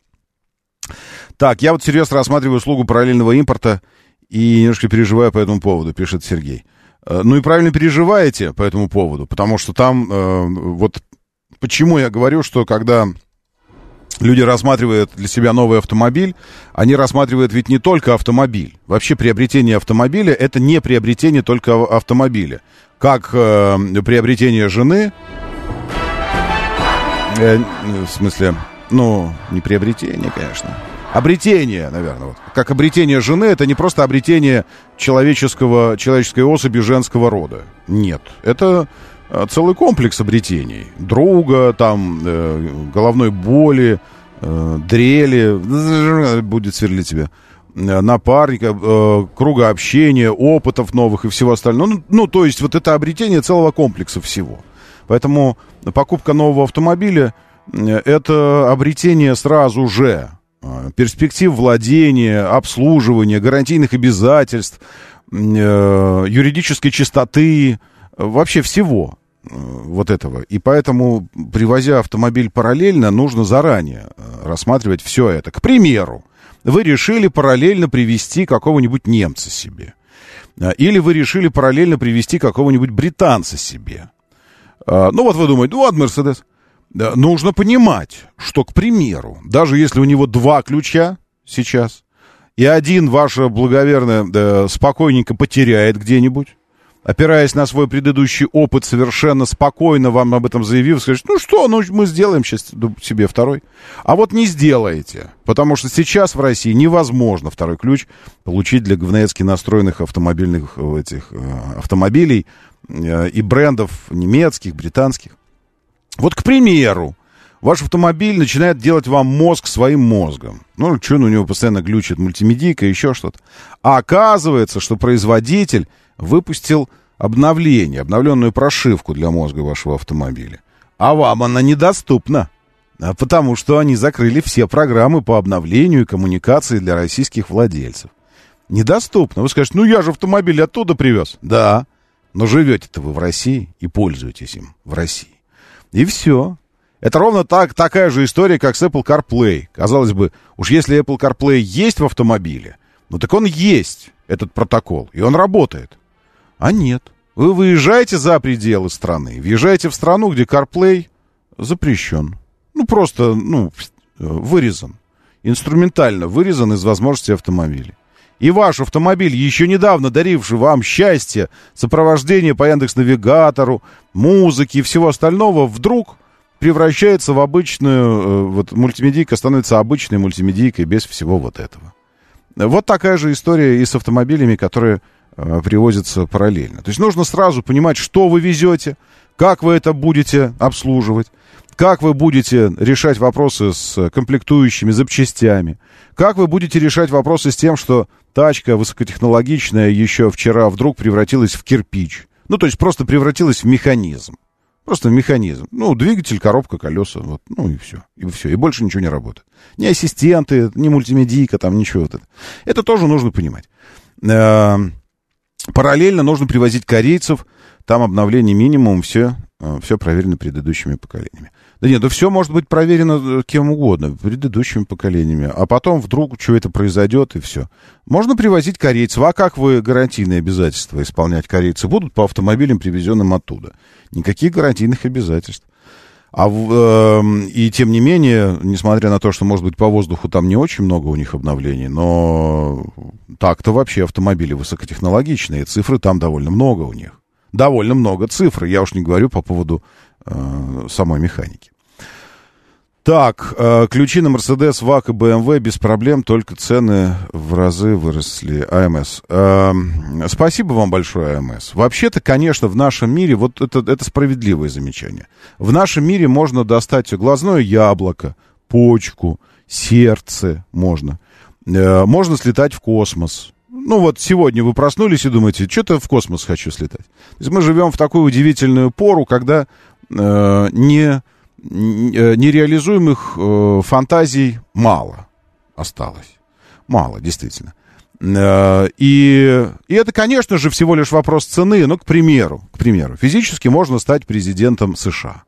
Так, я вот серьезно рассматриваю услугу параллельного импорта и немножко переживаю по этому поводу, пишет Сергей. Э, Ну и правильно переживаете по этому поводу, потому что там э, вот почему я говорю, что когда люди рассматривают для себя новый автомобиль, они рассматривают ведь не только автомобиль. Вообще приобретение автомобиля это не приобретение только ав- автомобиля. Как э, приобретение жены, э, в смысле, ну, не приобретение, конечно. Обретение, наверное. Вот. Как обретение жены, это не просто обретение человеческого, человеческой особи женского рода. Нет. Это э, целый комплекс обретений. Друга, там, э, головной боли, э, дрели, будет сверлить тебя, э, напарника, э, круга общения, опытов новых и всего остального. Ну, ну, то есть вот это обретение целого комплекса всего. Поэтому покупка нового автомобиля э, это обретение сразу же перспектив владения, обслуживания, гарантийных обязательств, э, юридической чистоты, э, вообще всего э, вот этого. И поэтому, привозя автомобиль параллельно, нужно заранее рассматривать все это. К примеру, вы решили параллельно привести какого-нибудь немца себе. А, или вы решили параллельно привести какого-нибудь британца себе. А, ну вот вы думаете, ну вот Мерседес. Нужно понимать, что, к примеру, даже если у него два ключа сейчас, и один ваше благоверное да, спокойненько потеряет где-нибудь, опираясь на свой предыдущий опыт, совершенно спокойно вам об этом заявив, скажет, ну что, ну мы сделаем сейчас себе второй. А вот не сделаете, потому что сейчас в России невозможно второй ключ получить для говноецки настроенных автомобильных э, этих, э, автомобилей э, и брендов немецких, британских. Вот, к примеру, ваш автомобиль начинает делать вам мозг своим мозгом. Ну, что у него постоянно глючит мультимедийка, еще что-то. А оказывается, что производитель выпустил обновление, обновленную прошивку для мозга вашего автомобиля. А вам она недоступна, а потому что они закрыли все программы по обновлению и коммуникации для российских владельцев. Недоступно. Вы скажете, ну я же автомобиль оттуда привез. Да, но живете-то вы в России и пользуетесь им в России. И все. Это ровно так, такая же история, как с Apple CarPlay. Казалось бы, уж если Apple CarPlay есть в автомобиле, ну так он есть, этот протокол, и он работает. А нет. Вы выезжаете за пределы страны, въезжаете в страну, где CarPlay запрещен. Ну, просто, ну, вырезан. Инструментально вырезан из возможности автомобиля. И ваш автомобиль, еще недавно даривший вам счастье, сопровождение по Яндекс-навигатору, музыки и всего остального, вдруг превращается в обычную, э, вот мультимедийка становится обычной мультимедийкой без всего вот этого. Вот такая же история и с автомобилями, которые Э, привозятся параллельно. То есть нужно сразу понимать, что вы везете, как вы это будете обслуживать, как вы будете решать вопросы с комплектующими запчастями, как вы будете решать вопросы с тем, что тачка высокотехнологичная еще вчера вдруг превратилась в кирпич. Ну, то есть просто превратилась в механизм. Просто в механизм. Ну, двигатель, коробка, колеса, вот, ну и все. И все. И больше ничего не работает. Ни ассистенты, ни мультимедийка, там ничего вот это. Это тоже нужно понимать. Эм, Параллельно нужно привозить корейцев, там обновление минимум, все, э, все проверено предыдущими поколениями. Да нет, да все может быть проверено э, кем угодно, предыдущими поколениями. А потом вдруг что это произойдет, и все. Можно привозить корейцев. А как вы гарантийные обязательства исполнять корейцы будут по автомобилям, привезенным оттуда? Никаких гарантийных обязательств. А, э, и тем не менее, несмотря на то, что, может быть, по воздуху там не очень много у них обновлений, но так-то вообще автомобили высокотехнологичные, цифры там довольно много у них. Довольно много цифр, я уж не говорю по поводу э, самой механики. Так, э, ключи на Mercedes, ВАК и BMW без проблем, только цены в разы выросли. АМС. Э, спасибо вам большое, АМС. Вообще-то, конечно, в нашем мире, вот это, это справедливое замечание. В нашем мире можно достать глазное яблоко, почку, сердце можно. Э, можно слетать в космос. Ну вот сегодня вы проснулись и думаете, что-то в космос хочу слетать. То есть мы живем в такую удивительную пору, когда э, не нереализуемых э, фантазий мало осталось. Мало, действительно. Э, и, и это, конечно же, всего лишь вопрос цены. Ну, к примеру, к примеру, физически можно стать президентом США.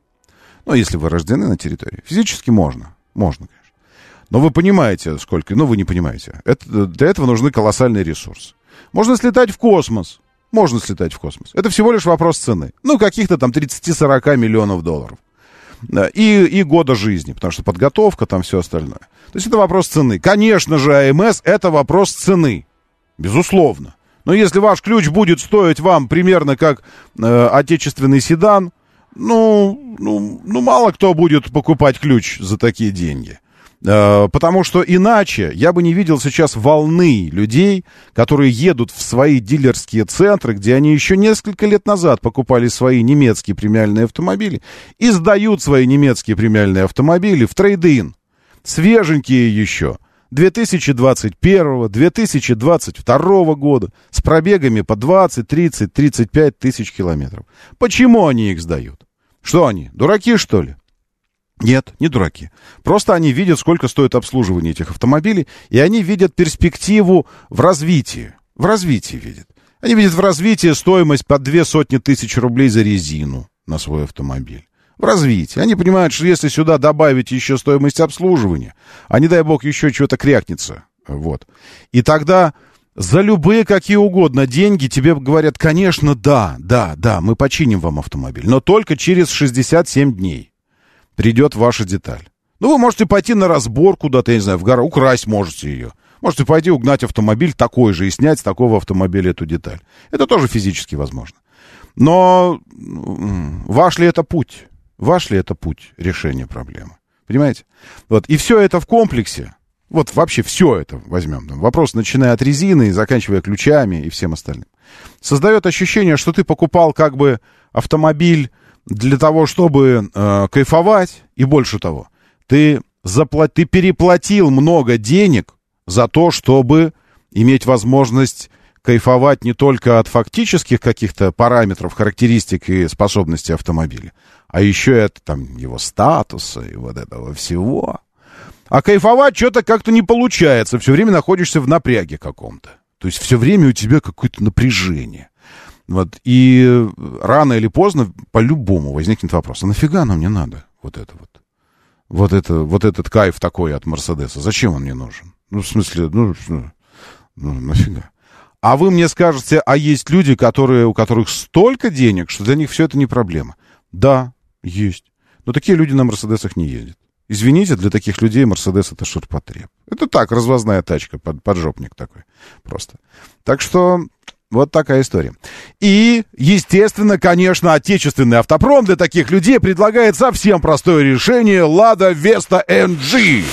Ну, если вы рождены на территории. Физически можно. Можно, конечно. Но вы понимаете, сколько... Ну, вы не понимаете. Это, для этого нужны колоссальные ресурсы. Можно слетать в космос. Можно слетать в космос. Это всего лишь вопрос цены. Ну, каких-то там 30-40 миллионов долларов и, и года жизни, потому что подготовка, там все остальное. То есть это вопрос цены. Конечно же, АМС это вопрос цены, безусловно. Но если ваш ключ будет стоить вам примерно как э, отечественный седан, ну, ну, ну, мало кто будет покупать ключ за такие деньги. Э, потому что иначе я бы не видел сейчас волны людей, которые едут в свои дилерские центры, где они еще несколько лет назад покупали свои немецкие премиальные автомобили, и сдают свои немецкие премиальные автомобили в трейд-ин. Свеженькие еще. 2021, 2022 года с пробегами по 20, 30, 35 тысяч километров. Почему они их сдают? Что они, дураки что ли? Нет, не дураки. Просто они видят, сколько стоит обслуживание этих автомобилей, и они видят перспективу в развитии. В развитии видят. Они видят в развитии стоимость по две сотни тысяч рублей за резину на свой автомобиль. В развитии. Они понимают, что если сюда добавить еще стоимость обслуживания, а не дай бог еще чего-то крякнется Вот. И тогда за любые какие угодно деньги тебе говорят, конечно, да, да, да, мы починим вам автомобиль, но только через 67 дней придет ваша деталь. Ну, вы можете пойти на разбор куда-то, я не знаю, в гору, украсть можете ее. Можете пойти угнать автомобиль такой же и снять с такого автомобиля эту деталь. Это тоже физически возможно. Но ваш ли это путь? Ваш ли это путь решения проблемы? Понимаете? Вот. И все это в комплексе вот вообще все это возьмем. Вопрос, начиная от резины и заканчивая ключами и всем остальным. Создает ощущение, что ты покупал как бы автомобиль для того, чтобы э, кайфовать, и больше того, ты, заплат... ты переплатил много денег за то, чтобы иметь возможность кайфовать не только от фактических каких-то параметров, характеристик и способностей автомобиля, а еще и от там, его статуса и вот этого всего. А кайфовать что-то как-то не получается. Все время находишься в напряге каком-то. То есть все время у тебя какое-то напряжение. Вот. И рано или поздно по-любому возникнет вопрос, а нафига оно мне надо? Вот это вот. Вот, это, вот этот кайф такой от Мерседеса. Зачем он мне нужен? Ну, в смысле, ну, ну, ну нафига? А вы мне скажете, а есть люди, которые, у которых столько денег, что для них все это не проблема. Да, есть. Но такие люди на Мерседесах не ездят. Извините, для таких людей Мерседес это ширпотреб. Это так, развозная тачка, под, поджопник такой просто. Так что вот такая история. И, естественно, конечно, отечественный автопром для таких людей предлагает совсем простое решение Лада Веста NG.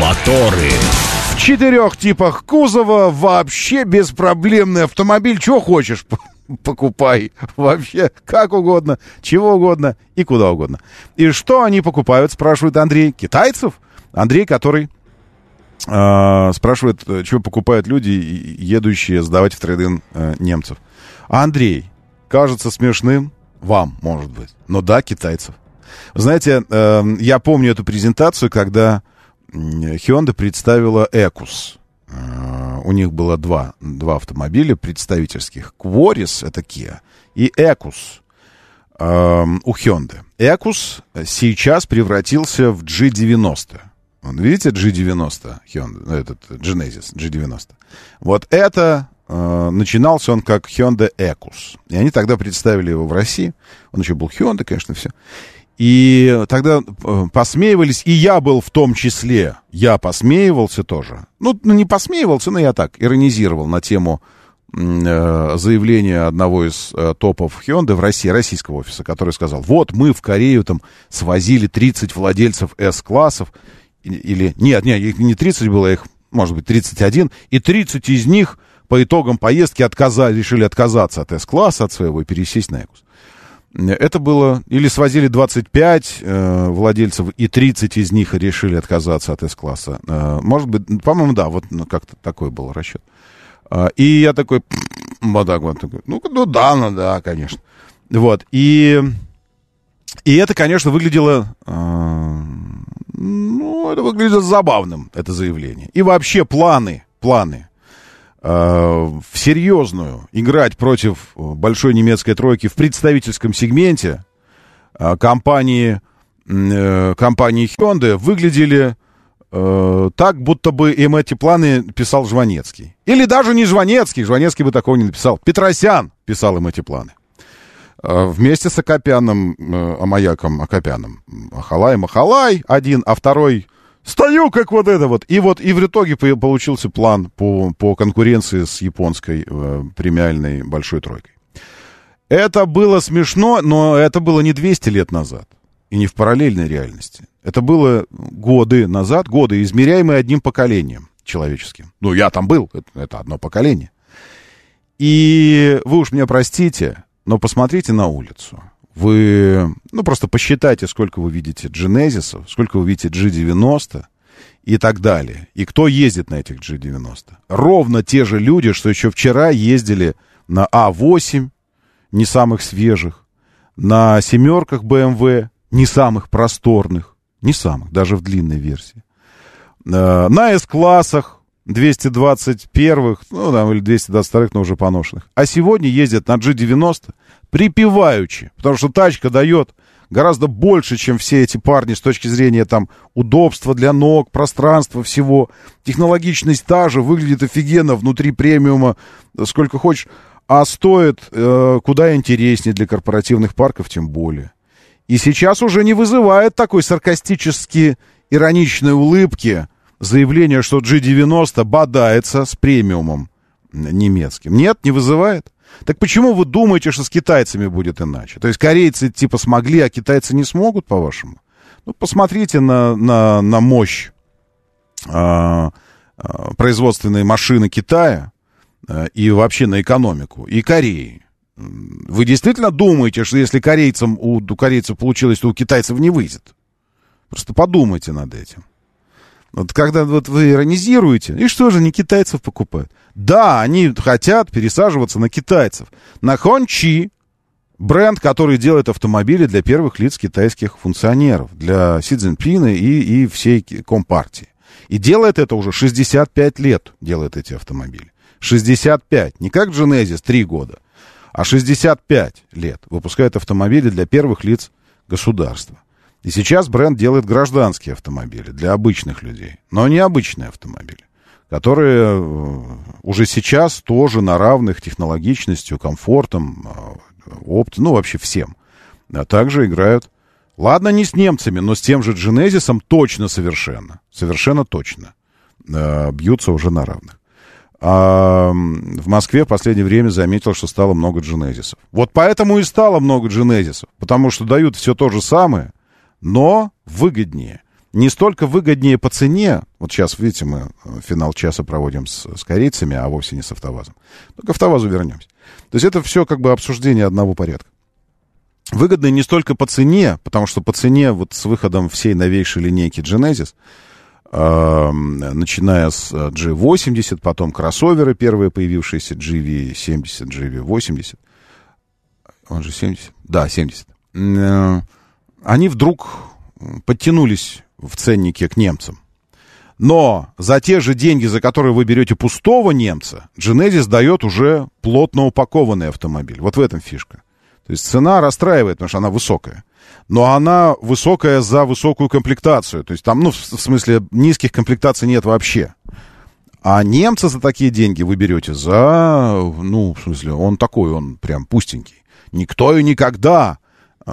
Моторы. В четырех типах кузова вообще беспроблемный автомобиль. Чего хочешь? покупай вообще как угодно, чего угодно и куда угодно. И что они покупают, спрашивает Андрей. Китайцев? Андрей, который спрашивает, что покупают люди, едущие сдавать в трейдин э, немцев. Андрей, кажется смешным, вам, может быть, но да, китайцев. знаете, э, я помню эту презентацию, когда Hyundai представила Экус. Э, у них было два, два автомобиля представительских. Кворис, это Kia, и Экус э, у Hyundai. Экус сейчас превратился в G90. Вон, видите G90 Hyundai, ну, этот Genesis G90. Вот это э, начинался он как Hyundai Экус. И они тогда представили его в России. Он еще был Hyundai, конечно, все. И тогда э, посмеивались, и я был в том числе. Я посмеивался тоже. Ну, ну не посмеивался, но я так, иронизировал на тему э, заявления одного из э, топов Hyundai в России, российского офиса, который сказал, вот мы в Корею там свозили 30 владельцев S-классов, или, нет, нет, их не 30 было, их, может быть, 31, и 30 из них по итогам поездки отказали, решили отказаться от S-класса, от своего, и пересесть на Экус. Это было... Или свозили 25 э, владельцев, и 30 из них решили отказаться от С-класса. Э, может быть, по-моему, да, вот ну, как-то такой был расчет. Э, и я такой... Так вот. Такой, ну, ну да, ну да, конечно. Вот. И... И это, конечно, выглядело... Э, ну, это выглядело забавным, это заявление. И вообще планы, планы Э, в серьезную играть против большой немецкой тройки в представительском сегменте э, компании, э, компании Hyundai выглядели так, будто бы им эти планы писал Жванецкий. Или даже не Жванецкий, Жванецкий бы такого не написал. Петросян писал им эти планы. Вместе с Акопяном, Амаяком Акопяном. Ахалай, Махалай один, а второй Стою как вот это вот. И вот и в итоге получился план по, по конкуренции с японской э, премиальной большой тройкой. Это было смешно, но это было не 200 лет назад. И не в параллельной реальности. Это было годы назад, годы, измеряемые одним поколением человеческим. Ну, я там был, это, это одно поколение. И вы уж меня простите, но посмотрите на улицу вы, ну, просто посчитайте, сколько вы видите Genesis'ов, сколько вы видите G90 и так далее. И кто ездит на этих G90? Ровно те же люди, что еще вчера ездили на А8, не самых свежих, на семерках BMW, не самых просторных, не самых, даже в длинной версии, э, на S-классах, 221-х, ну, там, или 222-х, но уже поношенных. А сегодня ездят на G90 припеваючи, потому что тачка дает гораздо больше, чем все эти парни с точки зрения там удобства для ног, пространства, всего. Технологичность та же, выглядит офигенно, внутри премиума, сколько хочешь, а стоит э, куда интереснее для корпоративных парков, тем более. И сейчас уже не вызывает такой саркастически ироничной улыбки заявление, что G90 бодается с премиумом немецким. Нет, не вызывает. Так почему вы думаете, что с китайцами будет иначе? То есть корейцы типа смогли, а китайцы не смогут, по-вашему? Ну, посмотрите на, на, на мощь а, а, производственной машины Китая а, и вообще на экономику, и Кореи. Вы действительно думаете, что если корейцам, у, у корейцев получилось, то у китайцев не выйдет? Просто подумайте над этим. Вот когда вот вы иронизируете, и что же, не китайцев покупают? Да, они хотят пересаживаться на китайцев. На Хончи, бренд, который делает автомобили для первых лиц китайских функционеров, для Си Цзиньпина и, и всей Компартии. И делает это уже 65 лет, делает эти автомобили. 65, не как Genesis 3 года, а 65 лет выпускает автомобили для первых лиц государства. И сейчас бренд делает гражданские автомобили для обычных людей, но не обычные автомобили, которые э, уже сейчас тоже на равных технологичностью, комфортом, э, опт, ну вообще всем, а также играют, ладно, не с немцами, но с тем же Genesis точно совершенно, совершенно точно э, бьются уже на равных. А в Москве в последнее время заметил, что стало много дженезисов. Вот поэтому и стало много дженезисов, потому что дают все то же самое, но выгоднее. Не столько выгоднее по цене, вот сейчас, видите, мы э, финал часа проводим с, с корейцами, а вовсе не с автовазом. Но к автовазу вернемся. То есть это все как бы обсуждение одного порядка. Выгодно не столько по цене, потому что по цене вот с выходом всей новейшей линейки Genesis, э, начиная с э, G80, потом кроссоверы первые появившиеся, GV70, GV80, он же 70, да, 70, э, они вдруг подтянулись в ценнике к немцам. Но за те же деньги, за которые вы берете пустого немца, Genesis дает уже плотно упакованный автомобиль. Вот в этом фишка. То есть цена расстраивает, потому что она высокая. Но она высокая за высокую комплектацию. То есть там, ну, в смысле, низких комплектаций нет вообще. А немца за такие деньги вы берете за, ну, в смысле, он такой, он прям пустенький. Никто и никогда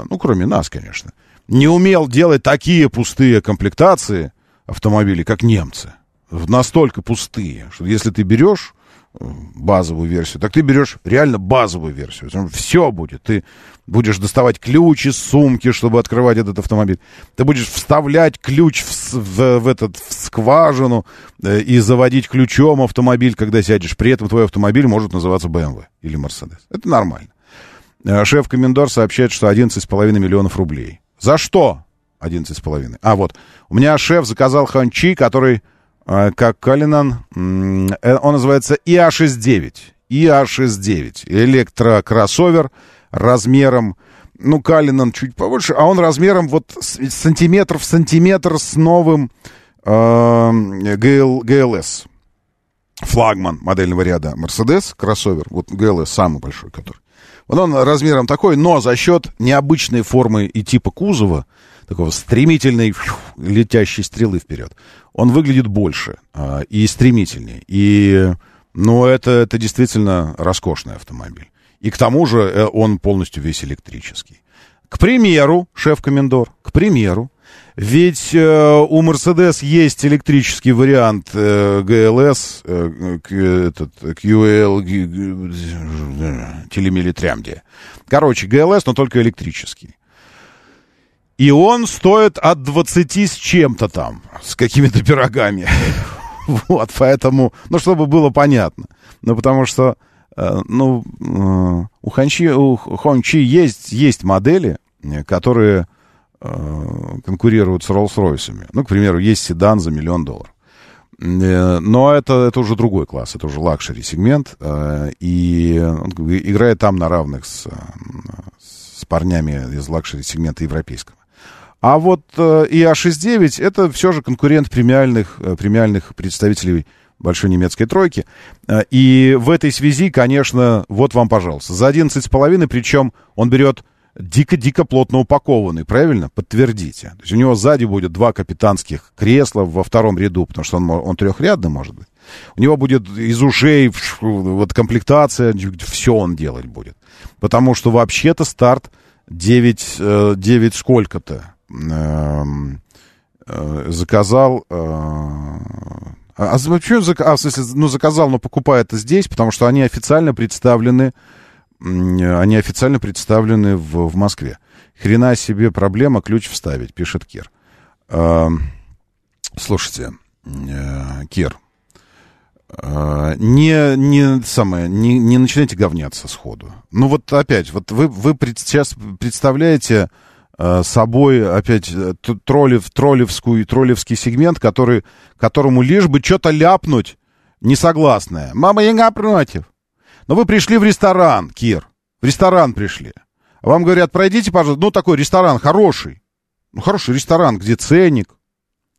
ну, кроме нас, конечно, не умел делать такие пустые комплектации автомобилей, как немцы. Настолько пустые, что если ты берешь э, базовую версию, так ты берешь реально базовую версию. Все будет. Ты будешь доставать ключ из сумки, чтобы открывать этот автомобиль. Ты будешь вставлять ключ в, в, в этот в скважину э, и заводить ключом автомобиль, когда сядешь. При этом твой автомобиль может называться BMW или Mercedes. Это нормально. Э, шеф-комендор сообщает, что 11,5 миллионов рублей. За что 11,5? А, вот. У меня шеф заказал ханчи, который, э, как Калинан, э, он называется ИА-69. ИА-69. Электрокроссовер размером, ну, Калинан чуть побольше, а он размером вот сантиметр в сантиметр с новым э, ГЛ, ГЛС. Флагман модельного ряда Mercedes, кроссовер, вот ГЛС самый большой, который. Вот он размером такой, но за счет необычной формы и типа кузова, такого стремительной фью, летящей стрелы вперед, он выглядит больше а, и стремительнее. И, ну, это, это действительно роскошный автомобиль. И к тому же э, он полностью весь электрический. К примеру, шеф-комендор, к примеру, ведь э, у Mercedes есть электрический вариант э, GLS, э, этот, QL, телемилитрямде. Короче, GLS, но только электрический. И он стоит от 20 с чем-то там, с какими-то пирогами. вот, поэтому, ну, чтобы было понятно. Ну, потому что, э, ну, э, у Hongqi, у Hongqi есть, есть модели, которые Э, конкурируют с Роллс-Ройсами. Ну, к примеру, есть седан за миллион долларов. Э, но это, это уже другой класс, это уже luxury сегмент, э, и играет там на равных с, с парнями из luxury сегмента европейского. А вот ИА-69 это все же конкурент премиальных, премиальных представителей большой немецкой тройки. И в этой связи, конечно, вот вам, пожалуйста, за 11,5, причем он берет дико-дико плотно упакованный, правильно? Подтвердите. То есть у него сзади будет два капитанских кресла во втором ряду, потому что он, он трехрядный может быть. У него будет из ушей вот комплектация, все он делать будет. Потому что вообще-то старт 9, 9 э, сколько-то эм, э, заказал... Э, а, а почему а, в смысле, ну, заказал, но покупает это здесь, потому что они официально представлены они официально представлены в, в Москве. Хрена себе проблема ключ вставить, пишет Кир. Э, слушайте, э, Кир, э, не, не, самое, не, не начинайте говняться сходу. Ну вот опять, вот вы, вы пред, сейчас представляете э, собой опять э, троллев, троллевскую, троллевский сегмент, который, которому лишь бы что-то ляпнуть несогласное. Мама Яга против. Но вы пришли в ресторан, Кир. В ресторан пришли. Вам говорят, пройдите, пожалуйста, ну, такой ресторан хороший. Ну, хороший ресторан, где ценник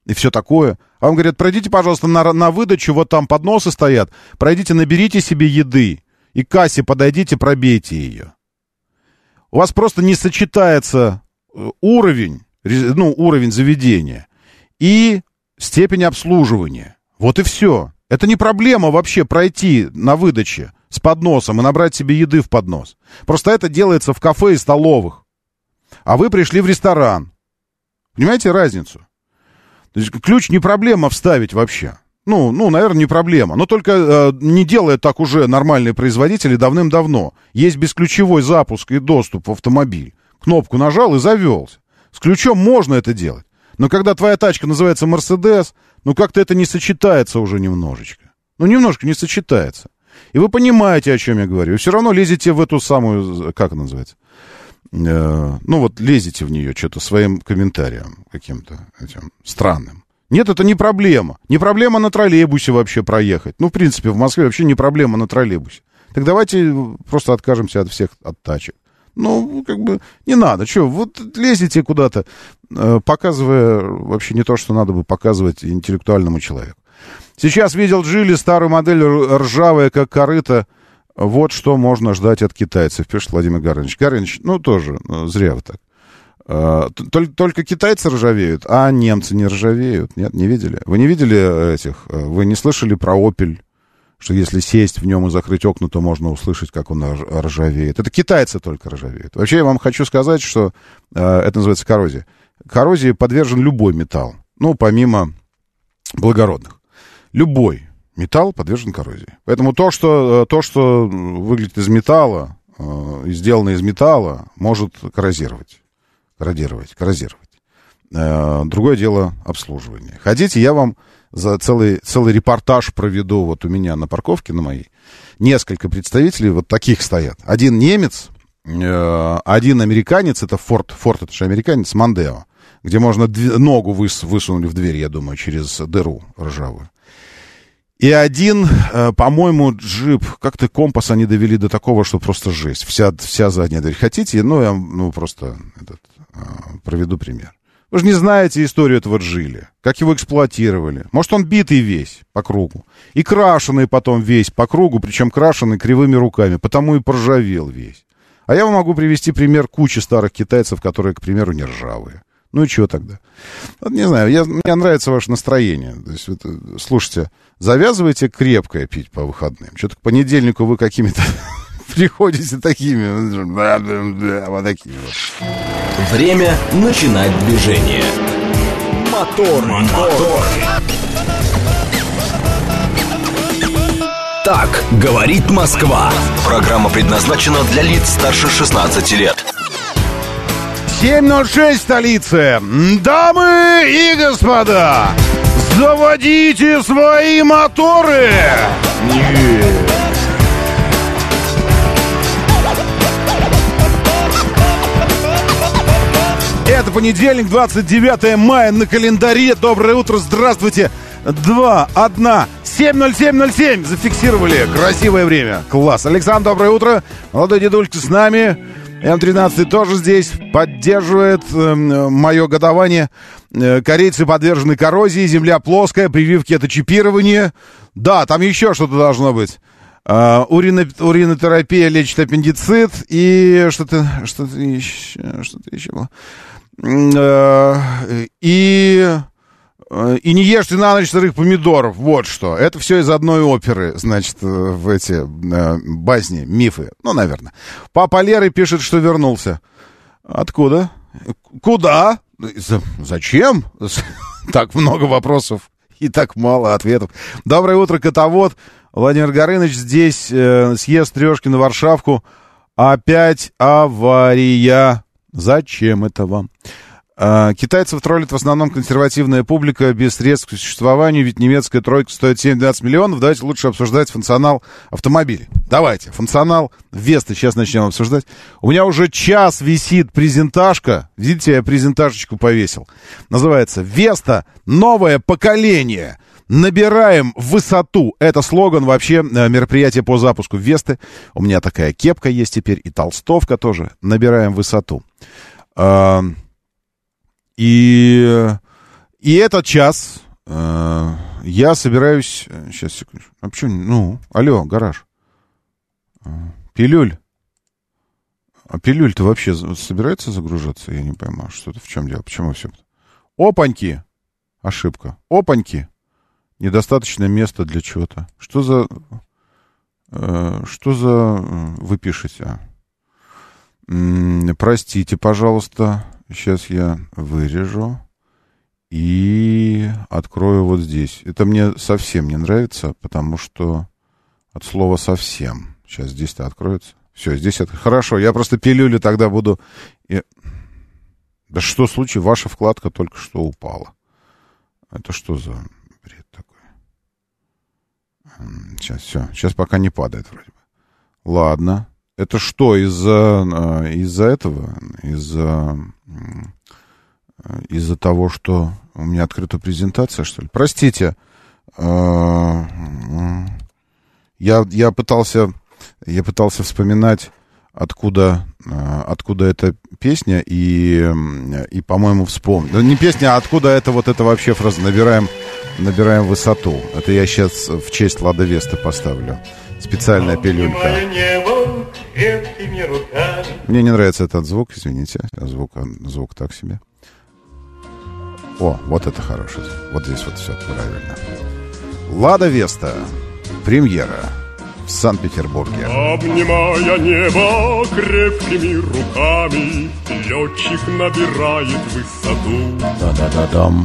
и все такое. А вам говорят, пройдите, пожалуйста, на, на выдачу, вот там подносы стоят. Пройдите, наберите себе еды. И к кассе подойдите, пробейте ее. У вас просто не сочетается э, уровень, ну, уровень заведения и степень обслуживания. Вот и все. Это не проблема вообще пройти на выдаче с подносом и набрать себе еды в поднос. Просто это делается в кафе и столовых. А вы пришли в ресторан. Понимаете разницу? То есть ключ не проблема вставить вообще. Ну, ну, наверное, не проблема. Но только э, не делают так уже нормальные производители давным-давно. Есть бесключевой запуск и доступ в автомобиль. Кнопку нажал и завелся. С ключом можно это делать. Но когда твоя тачка называется Мерседес, ну как-то это не сочетается уже немножечко. Ну, немножко не сочетается. И вы понимаете, о чем я говорю. Все равно лезете в эту самую, как она называется? Э, ну вот лезете в нее что-то своим комментарием каким-то этим странным. Нет, это не проблема. Не проблема на троллейбусе вообще проехать. Ну, в принципе, в Москве вообще не проблема на троллейбусе. Так давайте просто откажемся от всех от тачек. Ну, как бы, не надо. Что, вот лезете куда-то, э, показывая вообще не то, что надо бы показывать интеллектуальному человеку. Сейчас видел Джили, старую модель, ржавая, как корыто. Вот что можно ждать от китайцев, пишет Владимир Гарынович. Гарынович, ну, тоже, ну, зря вы так. А, только, только китайцы ржавеют, а немцы не ржавеют. Нет, не видели? Вы не видели этих? Э, вы не слышали про Опель? Что если сесть в нем и закрыть окна, то можно услышать, как он ржавеет. Это китайцы только ржавеют. Вообще, я вам хочу сказать, что э, это называется коррозия. Коррозии подвержен любой металл. Ну, помимо благородных. Любой металл подвержен коррозии. Поэтому то, что, э, то, что выглядит из металла э, и сделано из металла, может коррозировать. Коррозировать, коррозировать. Э, другое дело обслуживание. Хотите, я вам за целый, целый репортаж проведу вот у меня на парковке на моей. Несколько представителей вот таких стоят. Один немец, один американец, это Форд, Форд это же американец, Мандео, где можно ногу выс, высунули в дверь, я думаю, через дыру ржавую. И один, э, по-моему, джип, как-то компас они довели до такого, что просто жесть. Вся, вся задняя дверь. Хотите? Ну, я ну, просто этот, э, проведу пример. Вы же не знаете историю этого джили. Как его эксплуатировали. Может, он битый весь по кругу. И крашеный потом весь по кругу, причем крашеный кривыми руками. Потому и поржавел весь. А я вам могу привести пример кучи старых китайцев, которые, к примеру, не ржавые. Ну и чего тогда? Вот не знаю, я, мне нравится ваше настроение. То есть, вот, слушайте, завязывайте крепкое пить по выходным. Что-то к понедельнику вы какими-то приходите такими, вот такими вот. Время начинать движение. Мотор, мотор. Так говорит Москва. Программа предназначена для лиц старше 16 лет. 7.06 столицы. Дамы и господа, заводите свои моторы. Это понедельник, 29 мая на календаре. Доброе утро, здравствуйте. 2, 1, 70707. Зафиксировали. Красивое время. Класс. Александр, доброе утро. Молодой дедулька с нами. М-13 тоже здесь поддерживает э, мое годование. Э, корейцы подвержены коррозии, земля плоская, прививки это чипирование. Да, там еще что-то должно быть. А, урино, уринотерапия лечит аппендицит и что-то что-то еще, что-то еще было. А, и и не ешьте на ночь сырых помидоров. Вот что. Это все из одной оперы, значит, в эти э, басни, мифы. Ну, наверное. Папа Леры пишет, что вернулся. Откуда? Куда? Зачем? Так много вопросов и так мало ответов. Доброе утро, котовод. Владимир Горыныч здесь. Э, съезд трешки на Варшавку. Опять авария. Зачем это вам? А, китайцев троллит в основном консервативная публика без средств к существованию, ведь немецкая тройка стоит 7-12 миллионов. Давайте лучше обсуждать функционал автомобилей. Давайте, функционал Веста сейчас начнем обсуждать. У меня уже час висит презентажка. Видите, я презентажечку повесил. Называется «Веста. Новое поколение». Набираем высоту. Это слоган вообще э, мероприятия по запуску Весты. У меня такая кепка есть теперь и толстовка тоже. Набираем высоту. А, и, и этот час э, я собираюсь... Сейчас, секунду. А почему? Ну, алло, гараж. Э, пилюль. А пилюль-то вообще собирается загружаться? Я не пойму, что-то в чем дело? Почему все? Опаньки! Ошибка. Опаньки! Недостаточное место для чего-то. Что за... Э, что за... Э, вы пишете? Простите, пожалуйста. Сейчас я вырежу и открою вот здесь. Это мне совсем не нравится, потому что от слова совсем. Сейчас здесь-то откроется. Все, здесь это хорошо. Я просто пилюли тогда буду... И... Да что случай? Ваша вкладка только что упала. Это что за бред такой? Сейчас, все. Сейчас пока не падает вроде бы. Ладно. Это что, из-за а, из этого? Из-за из-за того, что у меня открыта презентация, что ли? Простите. А, я, я пытался я пытался вспоминать, откуда, а, откуда эта песня, и, и по-моему, вспомнил. Не песня, а откуда это вот это вообще фраза «набираем, набираем высоту». Это я сейчас в честь Лада Веста поставлю. Специальная пилюлька. Мне не нравится этот звук, извините. Звук, звук так себе. О, вот это хороший звук. Вот здесь вот все правильно. Лада Веста. Премьера в Санкт-Петербурге. Обнимая небо крепкими руками, летчик набирает высоту. Да-да-да-дам.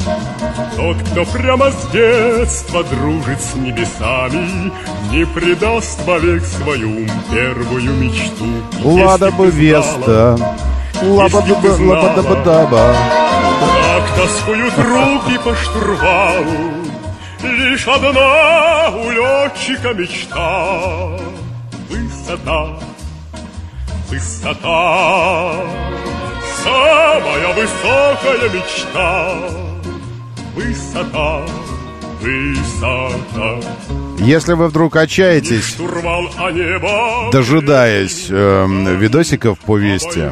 Тот, кто прямо с детства дружит с небесами, не предаст вовек свою первую мечту. Лада бы Веста. Лаба-даба-даба. Как тоскуют руки по штурвалу, Лишь одна у летчика мечта Высота, высота. Самая высокая мечта Высота, высота. Если вы вдруг отчаетесь, а дожидаясь э, видосиков по вести,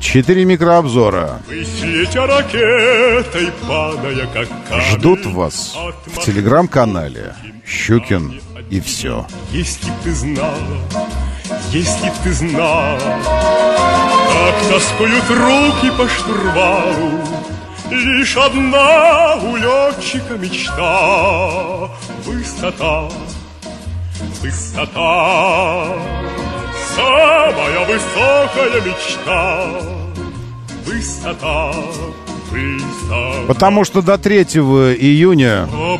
Четыре микрообзора. Ждут вас в телеграм-канале Щукин и все. Если б ты знала, если б ты знала, как тоскуют руки по штурвалу, Лишь одна у летчика мечта Высота, высота Самая высокая мечта высота, высота. Потому что до 3 июня в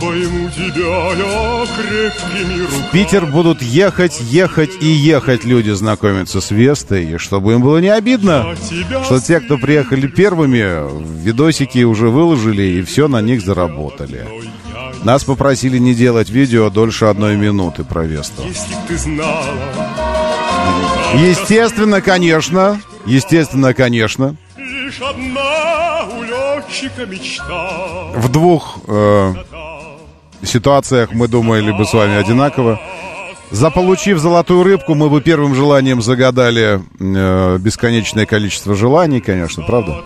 Питер будут ехать, ехать и ехать люди знакомиться с Вестой. И чтобы им было не обидно, что те, кто приехали первыми, видосики уже выложили и все на них заработали. Нас попросили не делать видео дольше одной минуты про Весту. Естественно, конечно, естественно, конечно, лишь одна у летчика мечта. В двух э, ситуациях мы думали бы с вами одинаково. Заполучив золотую рыбку, мы бы первым желанием загадали э, бесконечное количество желаний, конечно, правда?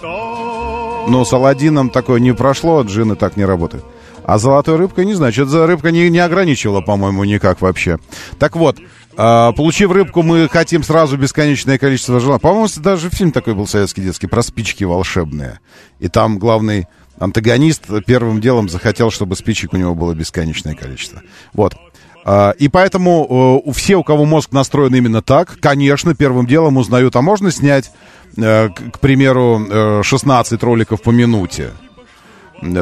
Но с Алладином такое не прошло, джины так не работают. А золотой рыбкой, не знаю, что-то рыбка не, не ограничивала, по-моему, никак вообще. Так вот, э, получив рыбку, мы хотим сразу бесконечное количество желаний. По-моему, даже фильм такой был советский детский, про спички волшебные. И там главный антагонист первым делом захотел, чтобы спичек у него было бесконечное количество. Вот. А, и поэтому у все, у кого мозг настроен именно так, конечно, первым делом узнают, а можно снять, э, к примеру, 16 э, роликов по минуте.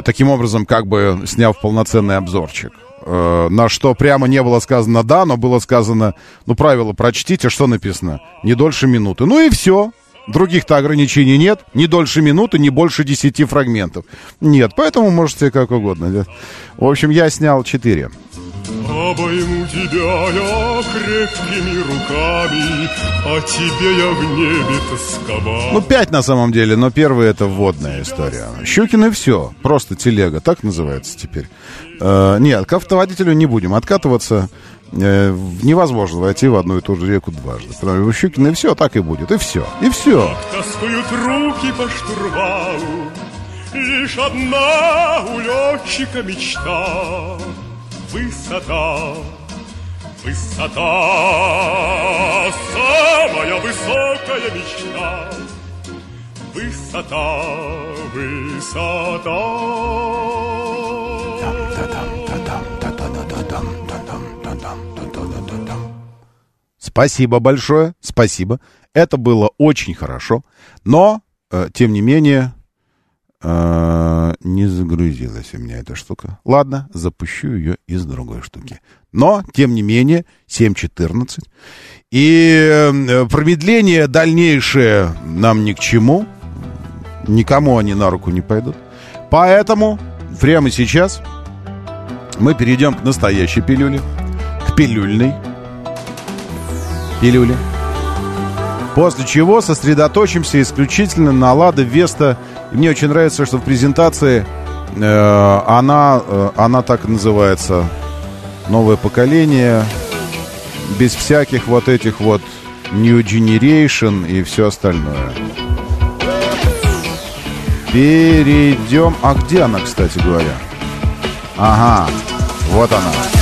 Таким образом, как бы сняв полноценный обзорчик. Э, на что прямо не было сказано «да», но было сказано, ну, правило прочтите, что написано, не дольше минуты. Ну и все. Других-то ограничений нет. Не дольше минуты, не больше десяти фрагментов. Нет, поэтому можете как угодно. В общем, я снял четыре. Обойму тебя я крепкими руками, а тебе я в небе тосковал. Ну, пять на самом деле, но первый это вводная история. Щукин и все. Просто телега, так называется теперь. Э, нет, к автоводителю не будем откатываться. Э, невозможно войти в одну и ту же реку дважды. Потому что Щукин и все, так и будет. И все. И все. Тоскуют руки по штурвалу, Лишь одна у летчика мечта высота, высота, самая высокая мечта. Высота, высота. Спасибо большое, спасибо. Это было очень хорошо, но, э, тем не менее, а, не загрузилась у меня эта штука. Ладно, запущу ее из другой штуки. Но, тем не менее, 7.14. И э, промедление дальнейшее нам ни к чему. Никому они на руку не пойдут. Поэтому прямо сейчас мы перейдем к настоящей пилюле. К пилюльной пилюле. После чего сосредоточимся исключительно на Лада Веста и мне очень нравится, что в презентации э, она, э, она так и называется «Новое поколение», без всяких вот этих вот New Generation и все остальное. Перейдем... А где она, кстати говоря? Ага, вот она.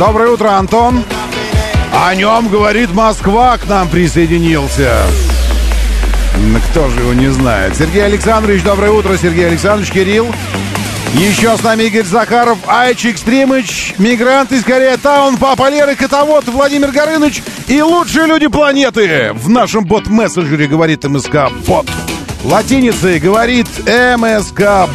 Доброе утро, Антон. О нем, говорит, Москва к нам присоединился. Кто же его не знает? Сергей Александрович, доброе утро, Сергей Александрович, Кирилл. Еще с нами Игорь Захаров, Айч Экстримыч, Мигрант из Корея Таун, Папа Леры, Котовод, Владимир Горыныч и лучшие люди планеты. В нашем бот-мессенджере говорит МСК Бот. Латиницей говорит МСК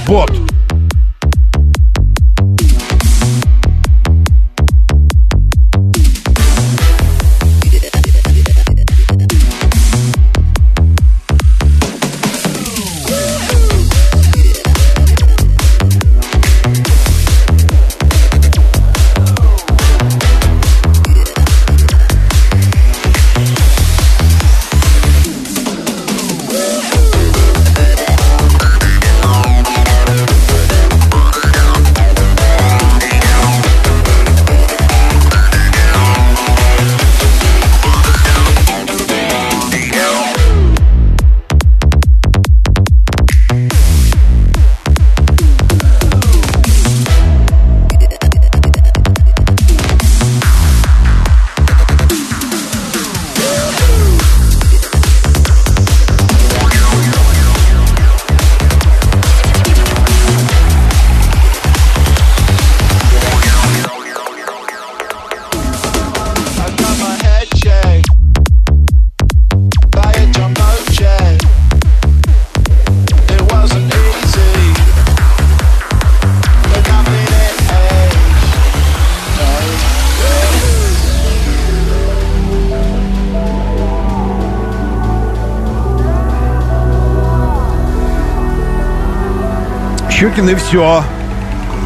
Щукин и все.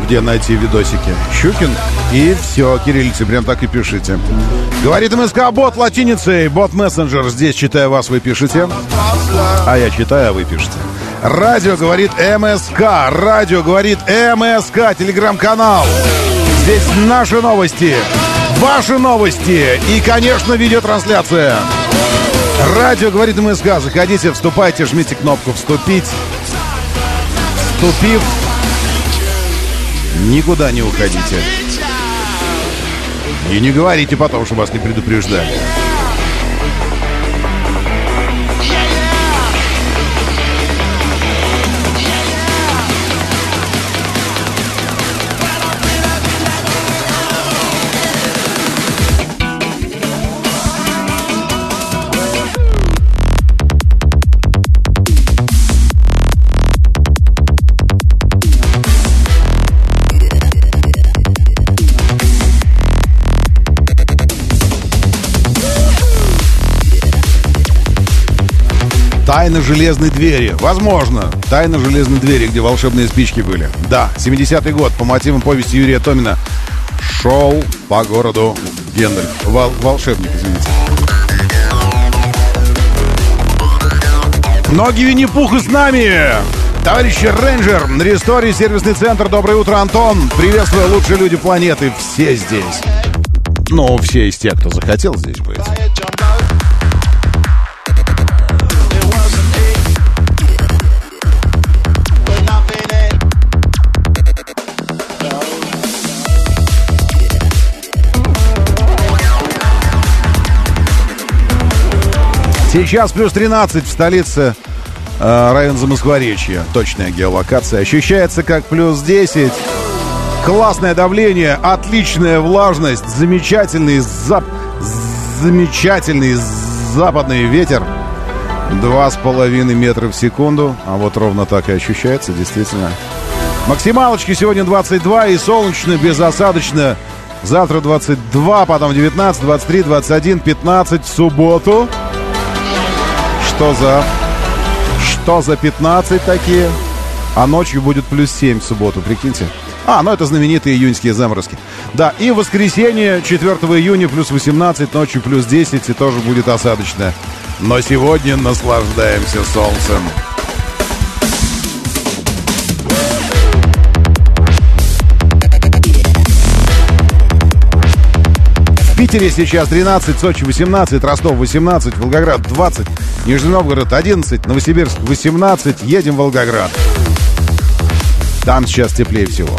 Где найти видосики? Щукин и все. Кириллицы, прям так и пишите. Говорит МСК бот латиницей, бот мессенджер. Здесь, читая вас, вы пишете. А я читаю, а вы пишете. Радио говорит МСК. Радио говорит МСК. Телеграм-канал. Здесь наши новости. Ваши новости. И, конечно, видеотрансляция. Радио говорит МСК. Заходите, вступайте, жмите кнопку «Вступить». Вступив, никуда не уходите. И не говорите потом, что вас не предупреждали. Тайна железной двери. Возможно. Тайна железной двери, где волшебные спички были. Да, 70-й год по мотивам повести Юрия Томина. Шел по городу Гендальф. Вол волшебник, извините. Ноги Винни-Пуха с нами! Товарищ рейнджер, на Ресторе, сервисный центр. Доброе утро, Антон. Приветствую, лучшие люди планеты. Все здесь. Ну, все из тех, кто захотел здесь быть. Сейчас плюс 13 в столице э, район Замоскворечья. Точная геолокация. Ощущается как плюс 10. Классное давление, отличная влажность, замечательный зап... замечательный западный ветер. Два с половиной метра в секунду. А вот ровно так и ощущается, действительно. Максималочки сегодня 22 и солнечно, безосадочно. Завтра 22, потом 19, 23, 21, 15 в субботу. Что за... Что за 15 такие? А ночью будет плюс 7 в субботу, прикиньте. А, ну это знаменитые июньские заморозки. Да, и в воскресенье 4 июня плюс 18, ночью плюс 10, и тоже будет осадочно. Но сегодня наслаждаемся солнцем. Питере сейчас 13, Сочи 18, Ростов 18, Волгоград 20, Нижний Новгород 11, Новосибирск 18. Едем в Волгоград. Там сейчас теплее всего.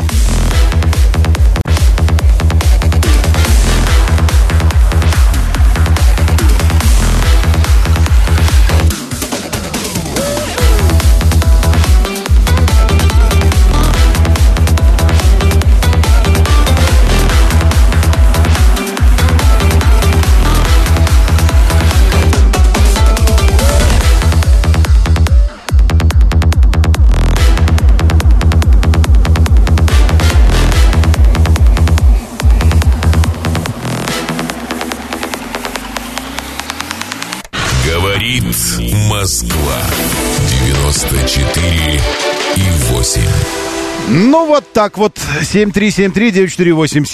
Ну вот так вот. 7373948.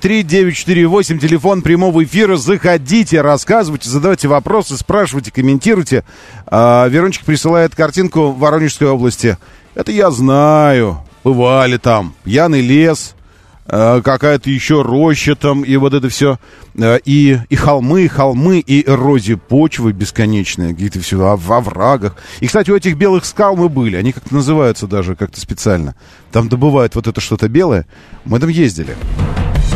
7373948. Телефон прямого эфира. Заходите, рассказывайте, задавайте вопросы, спрашивайте, комментируйте. А, Верончик присылает картинку в Воронежской области. Это я знаю. Бывали там. Пьяный лес, какая-то еще роща там, и вот это все. Э, и, и холмы, холмы, и эрозия почвы бесконечная, где-то все во, во врагах. И, кстати, у этих белых скал мы были, они как-то называются даже как-то специально. Там добывают вот это что-то белое. Мы там ездили.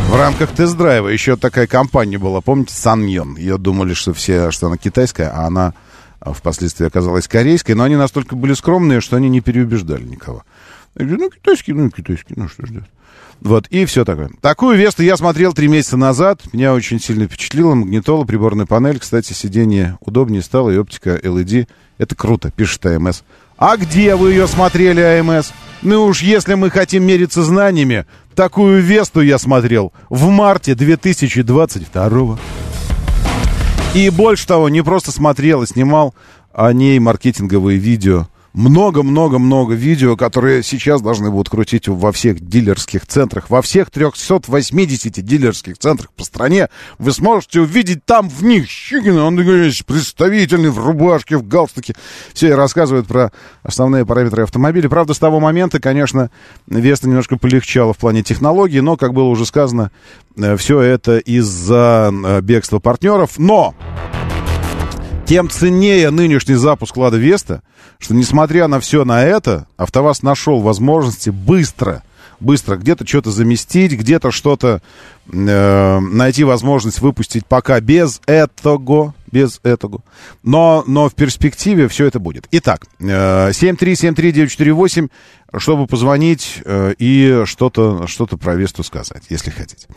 В рамках тест-драйва еще такая компания была, помните, Санмьон. Ее думали, что все, что она китайская, а она а, впоследствии оказалась корейской, но они настолько были скромные, что они не переубеждали никого. Я говорю, ну, китайский, ну, китайский, ну, что ждет. Вот, и все такое. Такую Весту я смотрел три месяца назад. Меня очень сильно впечатлила магнитола, приборная панель. Кстати, сиденье удобнее стало, и оптика LED. Это круто, пишет АМС. А где вы ее смотрели, АМС? Ну уж если мы хотим мериться знаниями, такую Весту я смотрел в марте 2022 И больше того, не просто смотрел и снимал о ней маркетинговые видео. Много-много-много видео, которые сейчас должны будут крутить во всех дилерских центрах. Во всех 380 дилерских центрах по стране вы сможете увидеть там в них Щигина. Он представительный в рубашке, в галстуке. Все и рассказывают про основные параметры автомобиля. Правда, с того момента, конечно, Веста немножко полегчала в плане технологий, но, как было уже сказано, все это из-за э, бегства партнеров. Но тем ценнее нынешний запуск Лада Веста, что несмотря на все на это, АвтоВАЗ нашел возможности быстро, быстро где-то что-то заместить, где-то что-то э, найти возможность выпустить пока без этого, без этого. Но, но в перспективе все это будет. Итак, э, 7373948, чтобы позвонить э, и что-то что про Весту сказать, если хотите.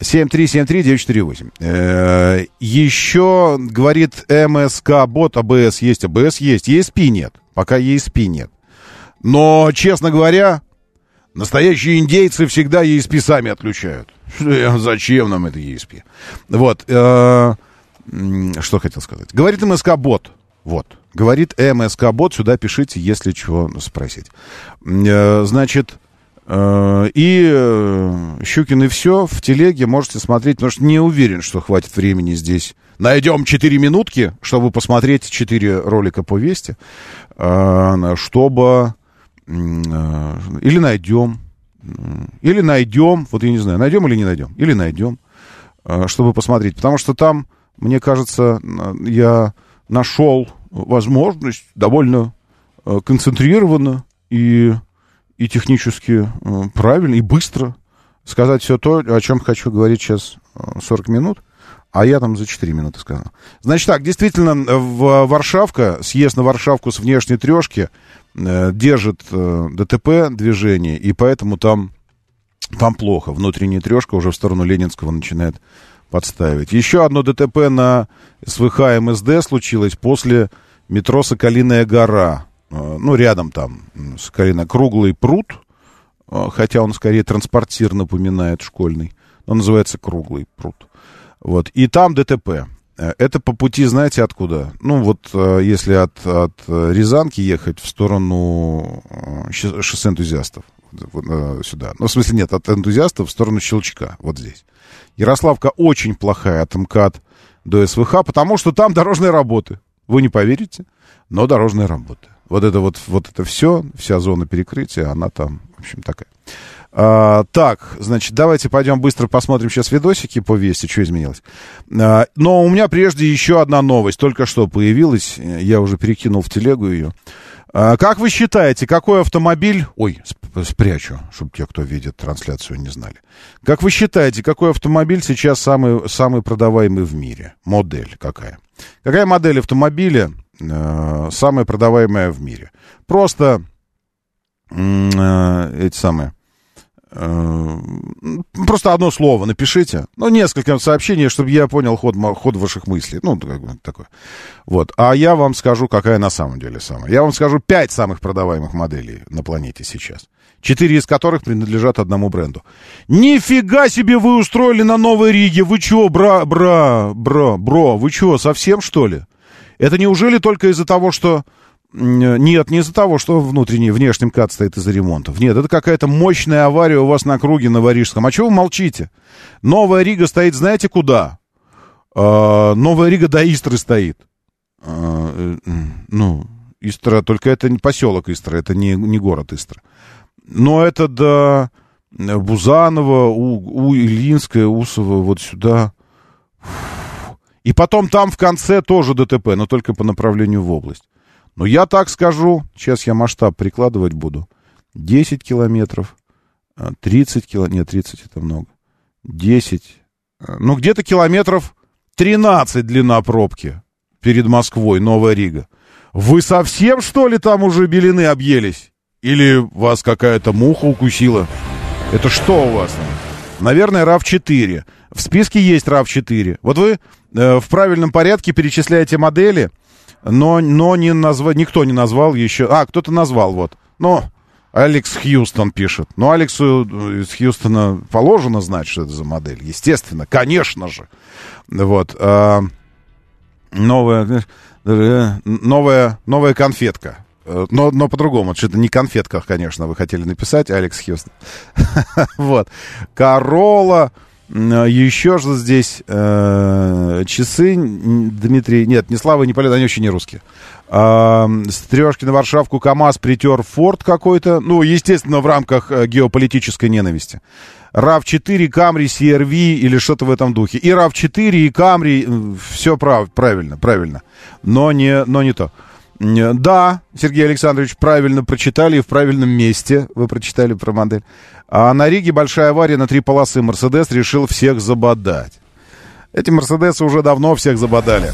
7373948. Э, еще, говорит МСК, бот АБС есть, АБС есть, ESP нет. Пока ESP нет. Но, честно говоря, настоящие индейцы всегда ESP сами отключают. Зачем нам это ESP? Вот. Что хотел сказать? Говорит МСК бот. Вот. Говорит МСК бот. Сюда пишите, если чего спросить. Э, значит, э, и э, Щукин и все в телеге можете смотреть, потому что не уверен, что хватит времени здесь. Найдем 4 минутки, чтобы посмотреть 4 ролика по Вести, э, чтобы... Или найдем, или найдем, вот я не знаю, найдем или не найдем, или найдем, э, чтобы посмотреть. Потому что там, мне кажется, я нашел возможность довольно э, концентрированно и, и технически э, правильно, и быстро сказать все то, о чем хочу говорить сейчас 40 минут. А я там за 4 минуты сказал. Значит так, действительно, в Варшавка, съезд на Варшавку с внешней трешки э, держит э, ДТП движение, и поэтому там, там плохо. Внутренняя трешка уже в сторону Ленинского начинает подставить. Еще одно ДТП на СВХ МСД случилось после метро Соколиная гора. Э, ну, рядом там Соколиная, круглый пруд, э, хотя он скорее транспортир напоминает школьный, но называется круглый пруд. Вот. И там ДТП. Э, это по пути, знаете, откуда? Ну, вот э, если от, от Рязанки ехать в сторону э, шоссе энтузиастов, сюда. Ну, в смысле, нет, от энтузиастов в сторону Щелчка, вот здесь. Ярославка очень плохая от МКАД до СВХ, потому что там дорожные работы. Вы не поверите, но дорожные работы. Вот это вот, вот это все, вся зона перекрытия, она там, в общем, такая. А, так, значит, давайте пойдем быстро посмотрим сейчас видосики по вести, что изменилось. А, но у меня прежде еще одна новость, только что появилась, я уже перекинул в телегу ее. А, как вы считаете, какой автомобиль... Ой, спрячу, чтобы те, кто видит трансляцию, не знали. Как вы считаете, какой автомобиль сейчас самый, самый продаваемый в мире? Модель какая? Какая модель автомобиля э, самая продаваемая в мире? Просто э, эти самые просто одно слово напишите. Ну, несколько сообщений, чтобы я понял ход, ход ваших мыслей. Ну, как такое. Вот. А я вам скажу, какая на самом деле самая. Я вам скажу пять самых продаваемых моделей на планете сейчас. Четыре из которых принадлежат одному бренду. Нифига себе вы устроили на Новой Риге. Вы чё, бра, бра, бра, бро, вы чё, совсем что ли? Это неужели только из-за того, что нет, не из-за того, что внутренний, внешний МКАД стоит из-за ремонтов. Нет, это какая-то мощная авария у вас на круге на Варижском. А чего вы молчите? Новая Рига стоит, знаете, куда? А, Новая Рига до Истры стоит. А, э, ну, Истра, только это не поселок Истра, это не, не город Истра. Но это до Бузанова, у, у Ильинская, Усова, вот сюда. И потом там в конце тоже ДТП, но только по направлению в область. Но я так скажу, сейчас я масштаб прикладывать буду. 10 километров, 30 а, километров, нет, 30 это много. 10, а, ну где-то километров 13 длина пробки перед Москвой, Новая Рига. Вы совсем, что ли, там уже белины объелись? Или вас какая-то муха укусила? Это что у вас Наверное, RAV4. В списке есть RAV4. Вот вы э, в правильном порядке перечисляете модели – но, но не назва... никто не назвал еще... А, кто-то назвал, вот. Ну, Алекс Хьюстон пишет. Ну, Алексу из Хьюстона положено знать, что это за модель. Естественно, конечно же. Вот. А, новая, новая, новая конфетка. Но, но по-другому. Что-то не конфетка, конечно, вы хотели написать, Алекс Хьюстон. вот. Корола, Еще же здесь э, часы, Дмитрий, нет, не Слава, не Полет, они вообще не русские. Э, с трешки на Варшавку КАМАЗ притер Форд какой-то, ну, естественно, в рамках э, геополитической ненависти. RAV4, Camry, CRV или что-то в этом духе. И RAV4, и Camry, все прав, правильно, правильно, но не, но не то. Да, Сергей Александрович, правильно прочитали и в правильном месте вы прочитали про модель. А на Риге большая авария на три полосы. Мерседес решил всех забодать. Эти Мерседесы уже давно всех забодали,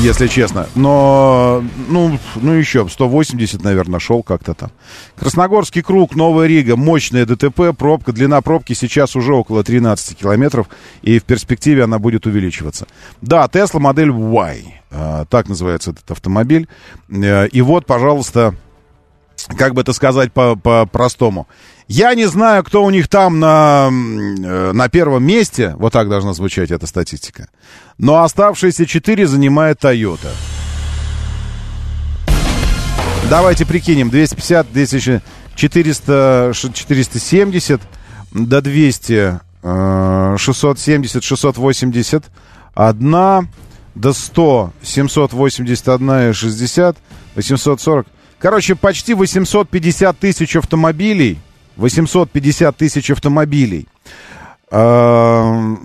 если честно. Но, ну, ну еще, 180, наверное, шел как-то там. Красногорский круг, Новая Рига, мощная ДТП, пробка, длина пробки сейчас уже около 13 километров, и в перспективе она будет увеличиваться. Да, Тесла модель Y, а, так называется этот автомобиль. Э, и вот, пожалуйста, как бы это сказать по-простому. По я не знаю, кто у них там на, э, на первом месте, вот так должна звучать эта статистика, но оставшиеся четыре занимает Toyota. Давайте прикинем, 250, 200, 400, 470 до 200, 670, 680, 1 до 100, 781 и 60, 840. Короче, почти 850 тысяч автомобилей, 850 тысяч автомобилей. Э,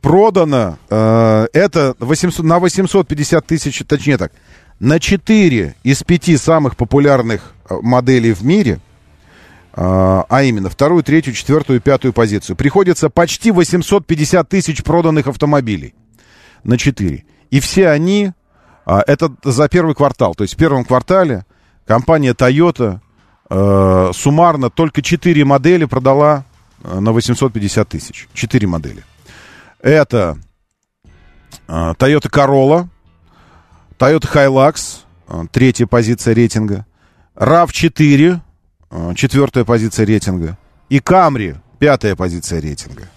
продано, э, это 800, на 850 тысяч, точнее так, на 4 из 5 самых популярных э, моделей в мире, а именно вторую, третью, четвертую, пятую позицию, приходится почти 850 тысяч проданных автомобилей на 4. И все они, это за первый квартал, то есть в первом квартале компания Toyota э, суммарно только 4 модели продала э, на 850 тысяч. 4 модели. Это э, Toyota Corolla, Toyota Hilux, э, третья позиция рейтинга, RAV4, э, четвертая позиция рейтинга, и Camry, пятая позиция рейтинга.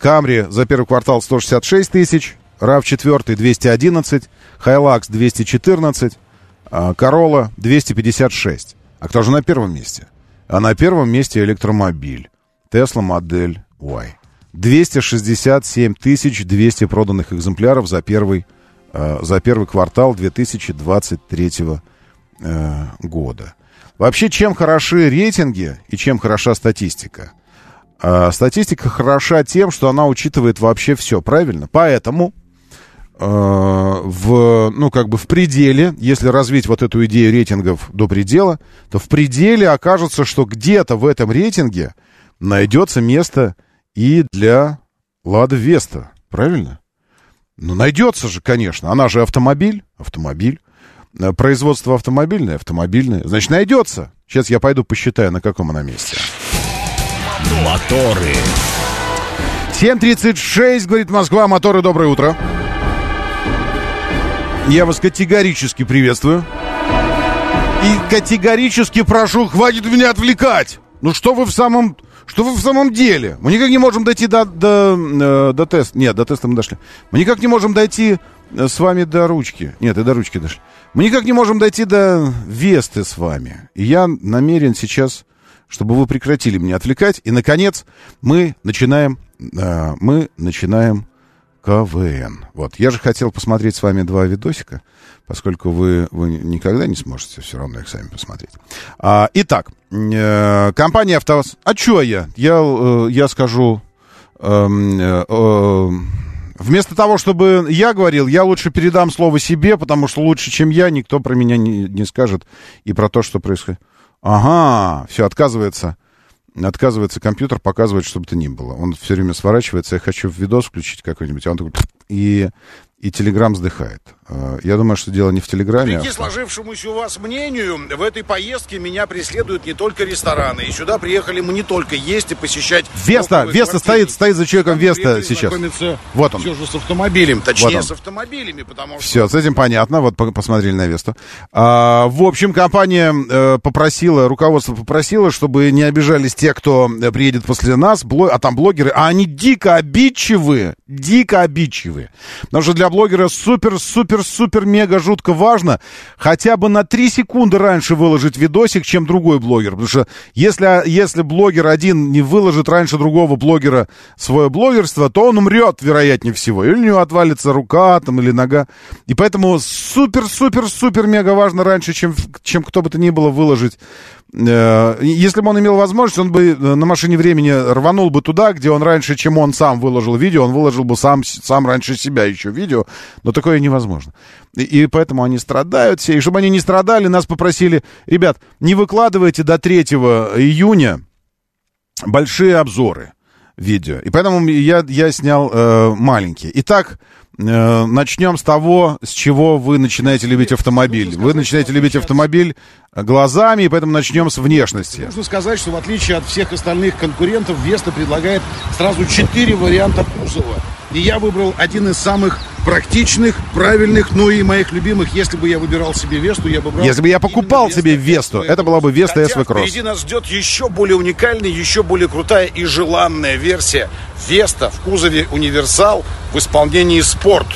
Camry за первый квартал 166 тысяч, RAV4 211, Hilux 214, Corolla 256. А кто же на первом месте? А на первом месте электромобиль. Tesla модель Y. 267 200 проданных экземпляров за первый, э, за первый квартал 2023 э, года. Вообще, чем хороши рейтинги и чем хороша статистика? Э, статистика хороша тем, что она учитывает вообще все, правильно? Поэтому в, ну, как бы в пределе, если развить вот эту идею рейтингов до предела, то в пределе окажется, что где-то в этом рейтинге найдется место и для Лада Веста. Правильно? Ну, найдется же, конечно. Она же автомобиль. Автомобиль. Э, производство автомобильное, автомобильное. Значит, найдется. Сейчас я пойду посчитаю, на каком она месте. Моторы. 7.36, говорит Москва. Моторы, доброе утро. Я вас категорически приветствую. И категорически прошу, хватит меня отвлекать. Ну что вы в самом... Что вы в самом деле? Мы никак не можем дойти до, до, э, до теста. Нет, до теста мы дошли. Мы никак не можем дойти э, с вами до ручки. Нет, и до ручки дошли. Мы никак не можем дойти до Весты с вами. И я намерен сейчас, чтобы вы прекратили меня отвлекать. И, наконец, мы начинаем, э, мы начинаем КВН. Вот. Я же хотел посмотреть с вами два видосика, поскольку вы, вы никогда не сможете все равно их сами посмотреть. А, итак, э, компания АвтоВАЗ. А что я? Я, э, я скажу... Э, э, Вместо того, чтобы я говорил, я лучше передам слово себе, потому что лучше, чем я, никто про меня не, не скажет и про то, что происходит. Ага, все, отказывается отказывается компьютер показывать, чтобы то ни было. Он все время сворачивается, я хочу в видос включить какой-нибудь, а он такой... И и Телеграм вздыхает. А, я думаю, что дело не в Телеграме. Вопреки а сложившемуся у вас мнению, в этой поездке меня преследуют не только рестораны. И сюда приехали мы не только есть и посещать... Веста, Веста стоит, стоит за человеком Веста сейчас. Вот он. Все же с автомобилем, точнее вот с автомобилями, потому что... Все, с этим понятно, вот посмотрели на Весту. А, в общем, компания э, попросила, руководство попросило, чтобы не обижались те, кто приедет после нас, блог, а там блогеры, а они дико обидчивые, дико красивые. Потому что для блогера супер-супер-супер-мега жутко важно хотя бы на 3 секунды раньше выложить видосик, чем другой блогер. Потому что если, если блогер один не выложит раньше другого блогера свое блогерство, то он умрет, вероятнее всего. Или у него отвалится рука там, или нога. И поэтому супер-супер-супер-мега важно раньше, чем, чем кто бы то ни было, выложить если бы он имел возможность, он бы э, на машине времени рванул бы туда, где он раньше, чем он сам выложил видео, он выложил бы сам, сам раньше себя еще видео, но такое невозможно. И, и поэтому они страдают все. И чтобы они не страдали, нас попросили, ребят, не выкладывайте до 3 июня большие обзоры видео. И поэтому я, я снял э, маленькие. Итак, Э, начнем с того, с чего вы начинаете любить автомобиль. Вы начинаете любить автомобиль глазами, и поэтому начнем с внешности. Нужно сказать, что в отличие от всех остальных конкурентов, Веста предлагает сразу четыре варианта кузова. И я выбрал один из самых практичных, правильных, ну и моих любимых. Если бы я выбирал себе Весту, я бы брал... Если бы я покупал себе Весту, это была бы Веста SV Cross. впереди нас ждет еще более уникальная, еще более крутая и желанная версия Веста в кузове Универсал в исполнении Спорт.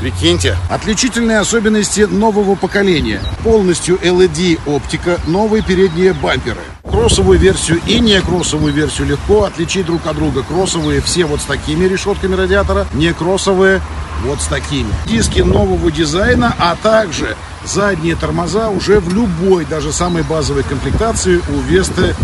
Прикиньте. Отличительные особенности нового поколения. Полностью LED оптика, новые передние бамперы. Кроссовую версию и не кроссовую версию легко отличить друг от друга. Кроссовые все вот с такими решетками радиатора, не кроссовые вот с такими. Диски нового дизайна, а также задние тормоза уже в любой, даже самой базовой комплектации у Весты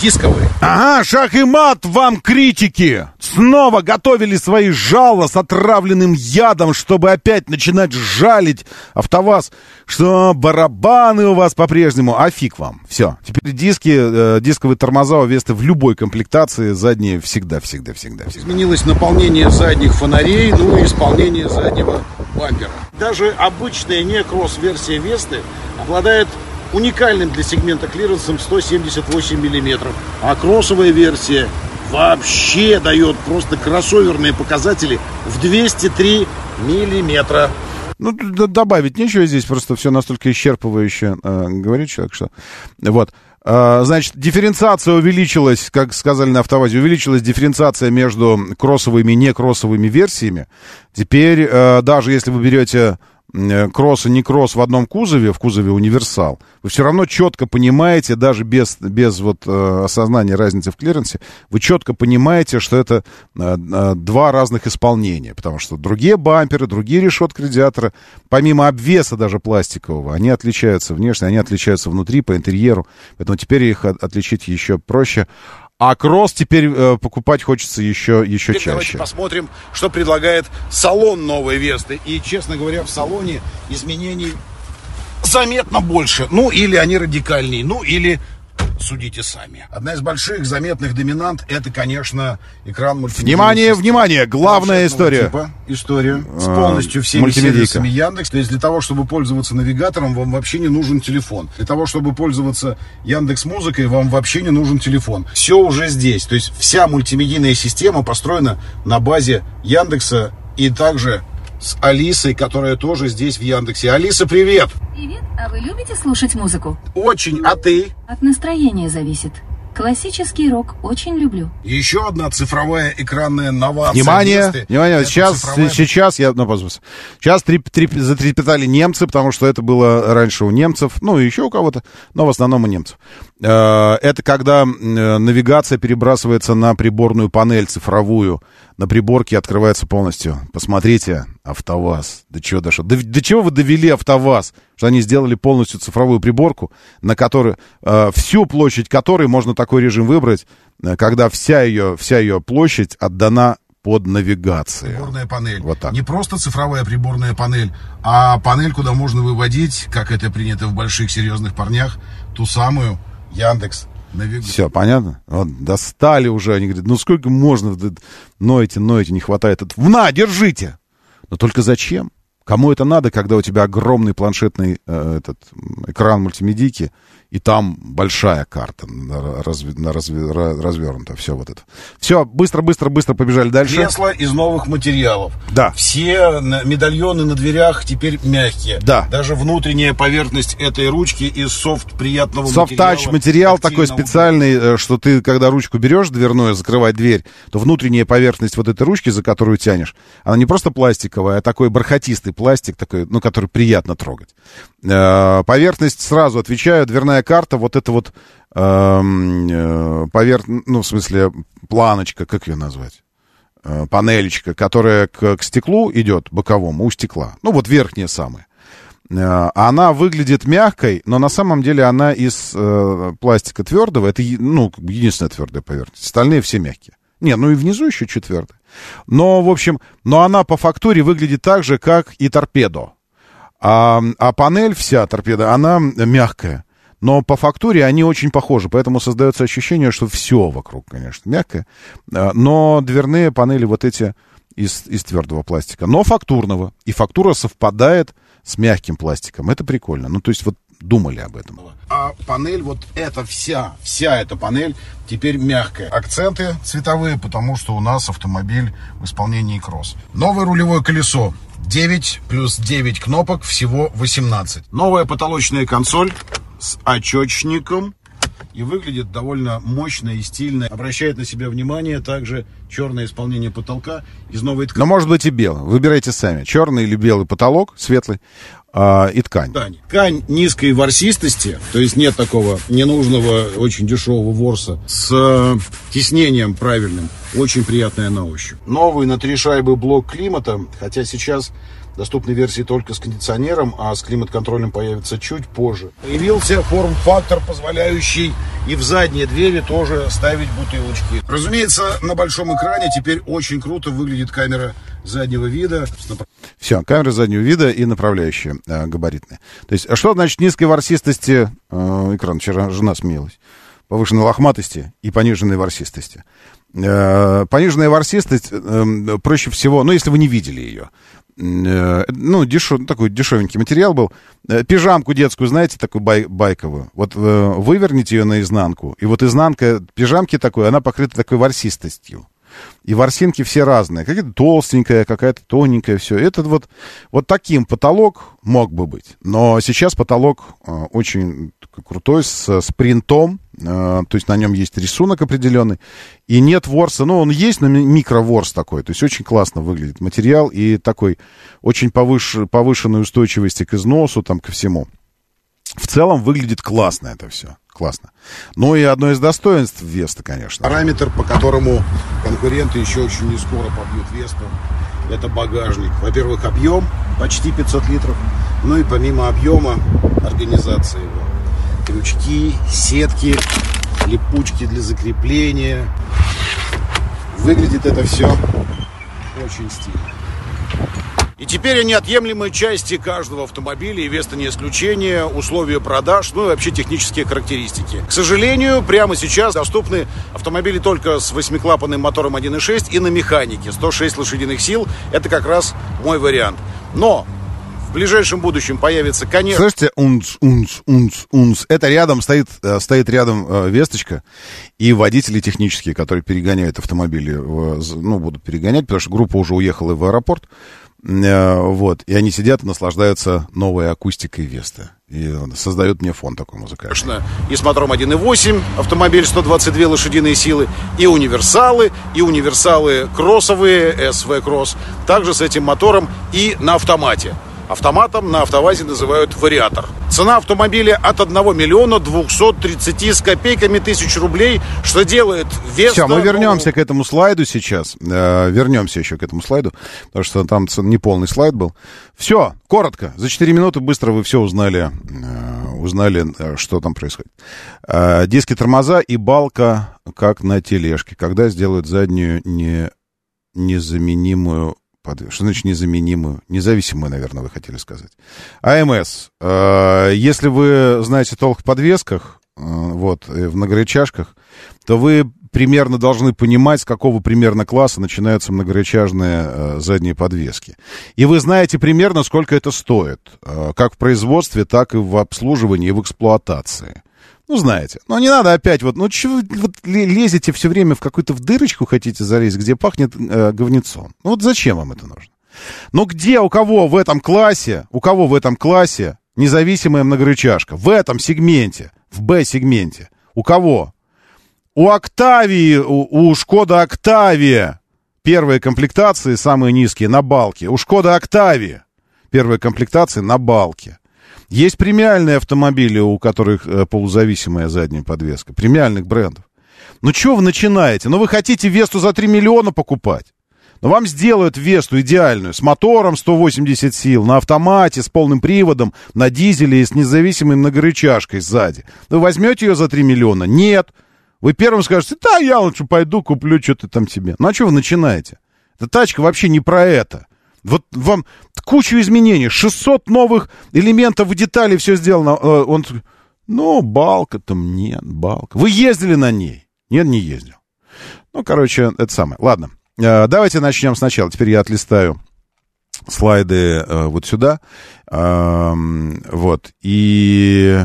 дисковые. Ага, шах и мат вам критики! Снова готовили свои жало с отравленным ядом, чтобы опять начинать жалить АвтоВАЗ, что барабаны у вас по-прежнему, а фиг вам. Все, теперь диски, э, дисковые тормоза у Весты в любой комплектации, задние всегда-всегда-всегда. Изменилось наполнение задних фонарей, ну и исполнение заднего бампера. Даже обычная не кросс-версия Весты обладает уникальным для сегмента клиренсом 178 мм, а кроссовая версия вообще дает просто кроссоверные показатели в 203 миллиметра. Ну, добавить нечего здесь, просто все настолько исчерпывающе э, говорит человек, что... Вот. Э, значит, дифференциация увеличилась, как сказали на автовазе, увеличилась дифференциация между кроссовыми и некроссовыми версиями. Теперь, э, даже если вы берете кросс и не кросс в одном кузове, в кузове универсал, вы все равно четко понимаете, даже без, без вот э, осознания разницы в клиренсе, вы четко понимаете, что это э, э, два разных исполнения, потому что другие бамперы, другие решетки радиатора, помимо обвеса даже пластикового, они отличаются внешне, они отличаются внутри, по интерьеру, поэтому теперь их от, отличить еще проще. А кросс теперь э, покупать хочется еще, еще теперь чаще. Давайте посмотрим, что предлагает салон новой Весты. И, честно говоря, в салоне изменений заметно больше. Ну, или они радикальнее, ну, или судите сами. Одна из больших заметных доминант это, конечно, экран. Внимание, внимание, главная история. Типа, история с а, полностью всеми сервисами Яндекс. То есть для того, чтобы пользоваться навигатором, вам вообще не нужен телефон. Для того, чтобы пользоваться Яндекс Музыкой, вам вообще не нужен телефон. Все уже здесь. То есть вся мультимедийная система построена на базе Яндекса и также с Алисой, которая тоже здесь в Яндексе. Алиса, привет! Привет, а вы любите слушать музыку? Очень, а ты? От настроения зависит. Классический рок очень люблю. Еще одна цифровая экранная новация. Внимание, Весты. внимание, это сейчас, цифровая... сейчас я, ну, пожалуйста, сейчас трип, трип, затрепетали немцы, потому что это было раньше у немцев, ну, еще у кого-то, но в основном у немцев. Э, это когда э, навигация перебрасывается на приборную панель цифровую, на приборке открывается полностью. Посмотрите, АвтоВАЗ. Да чего дошло? До, до чего вы довели АвтоВАЗ? Что они сделали полностью цифровую приборку, на которой, э, всю площадь которой можно такой режим выбрать, когда вся ее, вся ее площадь отдана под навигацию. Приборная панель. Вот так. Не просто цифровая приборная панель, а панель, куда можно выводить, как это принято в больших серьезных парнях, ту самую Яндекс Навигатор. Все, понятно? Вот, достали уже. Они говорят, ну сколько можно? Ноете, ноете, не хватает. На, держите! Но только зачем? Кому это надо, когда у тебя огромный планшетный э, этот экран мультимедийки и там большая карта на разв- на развернута, все вот это. Все, быстро, быстро, быстро побежали дальше. Кресло из новых материалов. Да. Все на- медальоны на дверях теперь мягкие. Да. Даже внутренняя поверхность этой ручки из софт приятного Софт-тач материала. материал такой специальный, э, что ты, когда ручку берешь дверную, закрывать дверь, то внутренняя поверхность вот этой ручки, за которую тянешь, она не просто пластиковая, а такой бархатистый пластик, такой, ну, который приятно трогать. Э, Поверхность, сразу отвечаю, дверная карта, вот это вот эм, э, поверх, ну, в смысле, планочка, как ее назвать? Э, Панелечка, которая к, к стеклу идет, боковому, у стекла. Ну, вот верхняя самая. Она выглядит мягкой, но на самом деле она из э, пластика твердого. Это, ну, единственная твердая поверхность. Остальные все мягкие. Не, ну и внизу еще чуть твердая. Но, в общем, но она по фактуре выглядит так же, как и торпедо. А, а панель вся торпеда, она мягкая. Но по фактуре они очень похожи, поэтому создается ощущение, что все вокруг, конечно, мягкое. А, Но дверные панели вот эти из, из твердого пластика, но фактурного. И фактура совпадает с мягким пластиком. Это прикольно. Ну, то есть вот думали об этом. А панель, вот эта вся, вся эта панель теперь мягкая. Акценты цветовые, потому что у нас автомобиль в исполнении кросс. Новое рулевое колесо. 9 плюс 9 кнопок, всего 18. Новая потолочная консоль с очечником. И выглядит довольно мощно и стильно. Обращает на себя внимание также черное исполнение потолка из новой ткани. Но может быть и белый. Выбирайте сами. Черный или белый потолок, светлый, а, и ткань. ткани. Ткань низкой ворсистости, то есть нет такого ненужного, очень дешевого ворса, с э, тиснением правильным, очень приятная на ощупь. Новый на три шайбы блок климата, хотя сейчас доступны версии только с кондиционером, а с климат-контролем появится чуть позже. Появился форм-фактор, позволяющий и в задние двери тоже ставить бутылочки. Разумеется, на большом экране теперь очень круто выглядит камера заднего вида Все, камера заднего вида и направляющая э, габаритная. То есть, а что значит низкой ворсистости э, экран? Вчера жена смеялась. Повышенной лохматости и пониженной ворсистости. Э, пониженная ворсистость э, проще всего, ну, если вы не видели ее. Э, ну, дешев, такой дешевенький материал был. Э, пижамку детскую, знаете, такую бай, байковую. Вот э, выверните ее наизнанку, и вот изнанка пижамки такой, она покрыта такой ворсистостью. И ворсинки все разные. Какая-то толстенькая, какая-то тоненькая, все. Этот вот, вот таким потолок мог бы быть. Но сейчас потолок э, очень крутой, с, с принтом. э, то есть на нем есть рисунок определенный. И нет ворса. Ну, он есть, но ми- микроворс такой. То есть очень классно выглядит материал. И такой очень повыш, повышенной устойчивости к износу, там, ко всему. В целом выглядит классно это все. Классно. Ну и одно из достоинств Веста, конечно. Параметр, по которому конкуренты еще очень не скоро побьют Весту, это багажник. Во-первых, объем почти 500 литров, ну и помимо объема организация его. Крючки, сетки, липучки для закрепления. Выглядит это все очень стильно. И теперь они отъемлемые части каждого автомобиля, и Веста не исключение, условия продаж, ну и вообще технические характеристики. К сожалению, прямо сейчас доступны автомобили только с восьмиклапанным мотором 1.6 и на механике. 106 лошадиных сил – это как раз мой вариант. Но в ближайшем будущем появится, конечно... Слышите, унц, унц, унц, унц. Это рядом стоит, э, стоит рядом э, весточка и водители технические, которые перегоняют автомобили, в- ну, будут перегонять, потому что группа уже уехала в аэропорт. Э, Вот, и они сидят и наслаждаются новой акустикой Веста. И создают мне фон такой музыкальный. конечно, и с мотором 1.8 автомобиль 122 лошадиные силы, и универсалы, и универсалы кроссовые, SV Cross, также с этим мотором и на автомате. Автоматом на автовазе называют вариатор. Цена автомобиля от 1 миллиона 230 с копейками тысяч рублей, что делает вес... Все, мы вернемся к этому слайду сейчас. Э, вернемся еще к этому слайду, потому что там ц- неполный слайд был. Все, коротко. За 4 минуты быстро вы все узнали, э, узнали, э, что там происходит. Э, диски тормоза и балка, как на тележке. Когда сделают заднюю не, незаменимую подвеску. Что значит незаменимую? Независимую, наверное, вы хотели сказать. АМС. Э, если вы знаете толк в подвесках, э, вот, в многорычажках, то вы примерно должны понимать, с какого примерно класса начинаются многорычажные э, задние подвески. И вы знаете примерно, сколько это стоит, э, как в производстве, так и в обслуживании и в эксплуатации. Ну, знаете. Но не надо опять вот, ну, чего вот ле- лезете все время в какую-то в дырочку хотите залезть, где пахнет э, говнецом. Ну, вот зачем вам это нужно? Ну, где у кого в этом классе, у кого в этом классе независимая многорычажка? В этом сегменте, в Б-сегменте. У кого? У Октавии, у, у Шкода Октавия первые комплектации самые низкие на балке. У Шкода Октавия первые комплектации на балке. Есть премиальные автомобили, у которых э, полузависимая задняя подвеска. Премиальных брендов. Ну, что вы начинаете? Ну, вы хотите Весту за 3 миллиона покупать? Но вам сделают Весту идеальную, с мотором 180 сил, на автомате, с полным приводом, на дизеле и с независимой многорычажкой сзади. Вы возьмете ее за 3 миллиона? Нет. Вы первым скажете, да, я лучше пойду куплю что-то там себе. Ну, а что вы начинаете? Эта тачка вообще не про это. Вот вам кучу изменений, 600 новых элементов и деталей, все сделано. Э, Он, ну, балка там нет, балка. Вы ездили на ней? Нет, не ездил. Ну, короче, это самое. Ладно, Э, давайте начнем сначала. Теперь я отлистаю слайды э, вот сюда. Эм, вот. И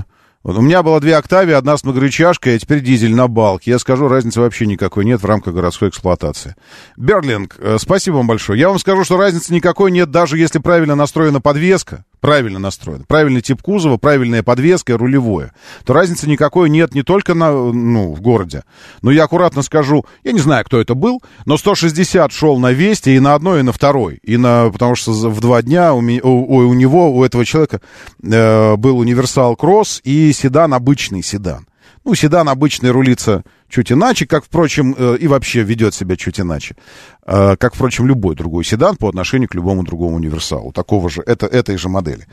вот у меня было две октавии, одна с многорычажкой, а теперь дизель на балке. Я скажу, разницы вообще никакой нет в рамках городской эксплуатации. Берлинг, э, спасибо вам большое. Я вам скажу, что разницы никакой нет, даже если правильно настроена подвеска, правильно настроена, правильный тип кузова, правильная подвеска рулевое, то разницы никакой нет не только на, ну, в городе. Но я аккуратно скажу, я не знаю, кто это был, но 160 шел на Весте и на одной, и на второй. И на, потому что в два дня у, меня, у, у него, у этого человека э, был универсал кросс и седан, обычный седан. Ну, седан обычный рулится чуть иначе, как, впрочем, э, и вообще ведет себя чуть иначе. Э, как, впрочем, любой другой седан по отношению к любому другому универсалу. Такого же, это, этой же модели.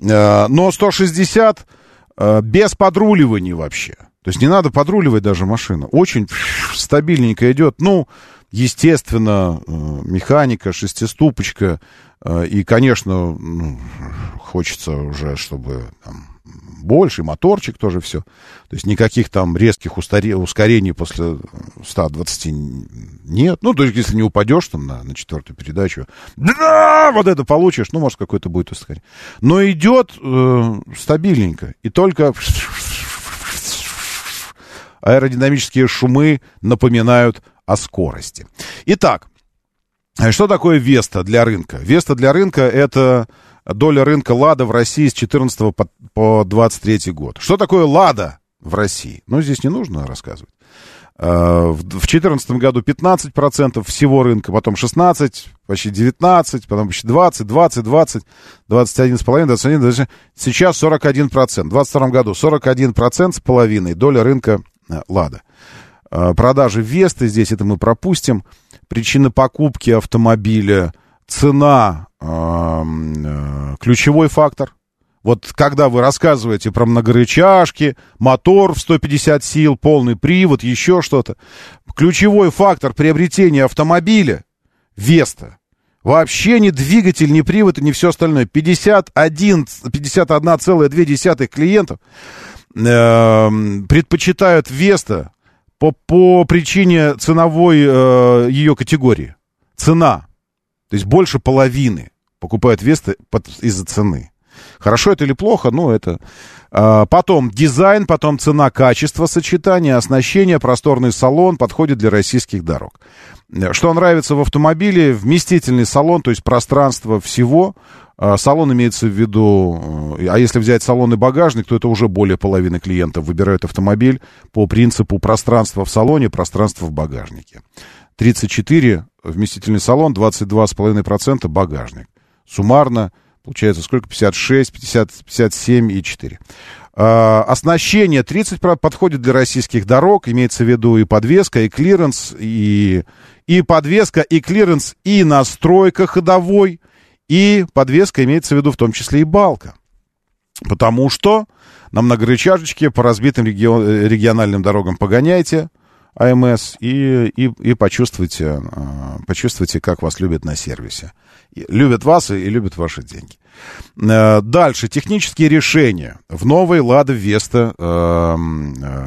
Э, но 160 э, без подруливаний вообще. То есть не надо подруливать даже машину. Очень стабильненько идет. Ну, естественно, механика, шестиступочка. И, конечно, ну, хочется уже, чтобы там, больше, моторчик тоже все. То есть никаких там резких устаре- ускорений после 120 нет. Ну, то есть если не упадешь там на, на четвертую передачу, да, вот это получишь, ну, может, какой-то будет ускорение. Но идет э, стабильненько. И только аэродинамические шумы напоминают о скорости. Итак, что такое Веста для рынка? Веста для рынка это доля рынка Лада в России с 14 по, по 23 год. Что такое Лада в России? Ну, здесь не нужно рассказывать. В 2014 году 15% всего рынка, потом 16, почти 19, потом почти 20, 20, 20, 21,5, 21, 21. Сейчас 41%. В 2022 году 41% с половиной доля рынка Лада. Продажи Весты, здесь это мы пропустим. Причина покупки автомобиля, цена, ключевой фактор. Вот когда вы рассказываете про многорычажки, мотор в 150 сил, полный привод, еще что-то, ключевой фактор приобретения автомобиля – Веста. Вообще не двигатель, не привод и не все остальное. 51, 51,2 клиентов э, предпочитают Веста по, по причине ценовой э, ее категории. Цена. То есть больше половины покупают Веста из-за цены. Хорошо это или плохо, ну это... А, потом дизайн, потом цена, качество сочетания, оснащение, просторный салон подходит для российских дорог. Что нравится в автомобиле? Вместительный салон, то есть пространство всего. А, салон имеется в виду, а если взять салон и багажник, то это уже более половины клиентов выбирают автомобиль по принципу пространства в салоне, пространства в багажнике. 34 вместительный салон, 22,5% багажник. Суммарно Получается, сколько? 56, 50, 57 и 4. А, оснащение 30 подходит для российских дорог. Имеется в виду и подвеска, и клиренс, и, и подвеска, и клиренс, и настройка ходовой, и подвеска имеется в виду в том числе и балка. Потому что на многорычажечке по разбитым регион, региональным дорогам погоняйте АМС и, и, и почувствуйте, почувствуйте, как вас любят на сервисе любят вас и, любят ваши деньги. Э, дальше. Технические решения. В новой Лада Веста. Э,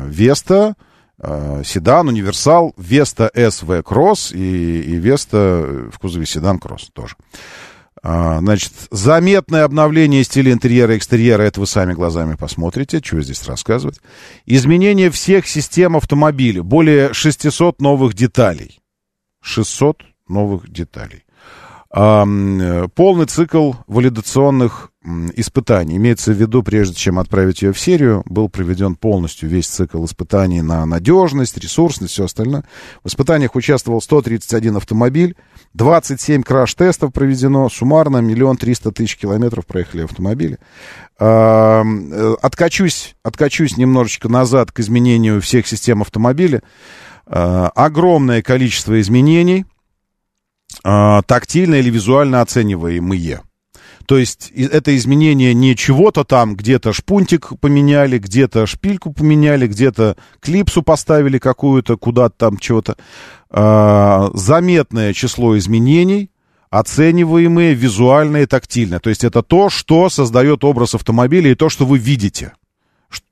Веста, э, седан, универсал, Веста СВ Кросс и, и Веста в кузове седан Кросс тоже. А, Значит, заметное обновление стиля интерьера и экстерьера, это вы сами глазами посмотрите, что здесь рассказывать. Изменение всех систем автомобиля, более 600 новых деталей. 600 новых деталей. Э, полный цикл валидационных испытаний. Имеется в виду, прежде чем отправить ее в серию, был проведен полностью весь цикл испытаний на надежность, ресурсность, все остальное. В испытаниях участвовал 131 автомобиль, 27 краш-тестов проведено, суммарно миллион триста тысяч километров проехали автомобили. Э, Откачусь, откачусь немножечко назад к изменению всех систем автомобиля. А, Огромное количество изменений, а, тактильно или визуально оцениваемые. То есть это изменение не чего-то там, где-то шпунтик поменяли, где-то шпильку поменяли, где-то клипсу поставили какую-то, куда-то там чего-то. А, заметное число изменений, оцениваемые визуально и тактильно. То есть это то, что создает образ автомобиля и то, что вы видите,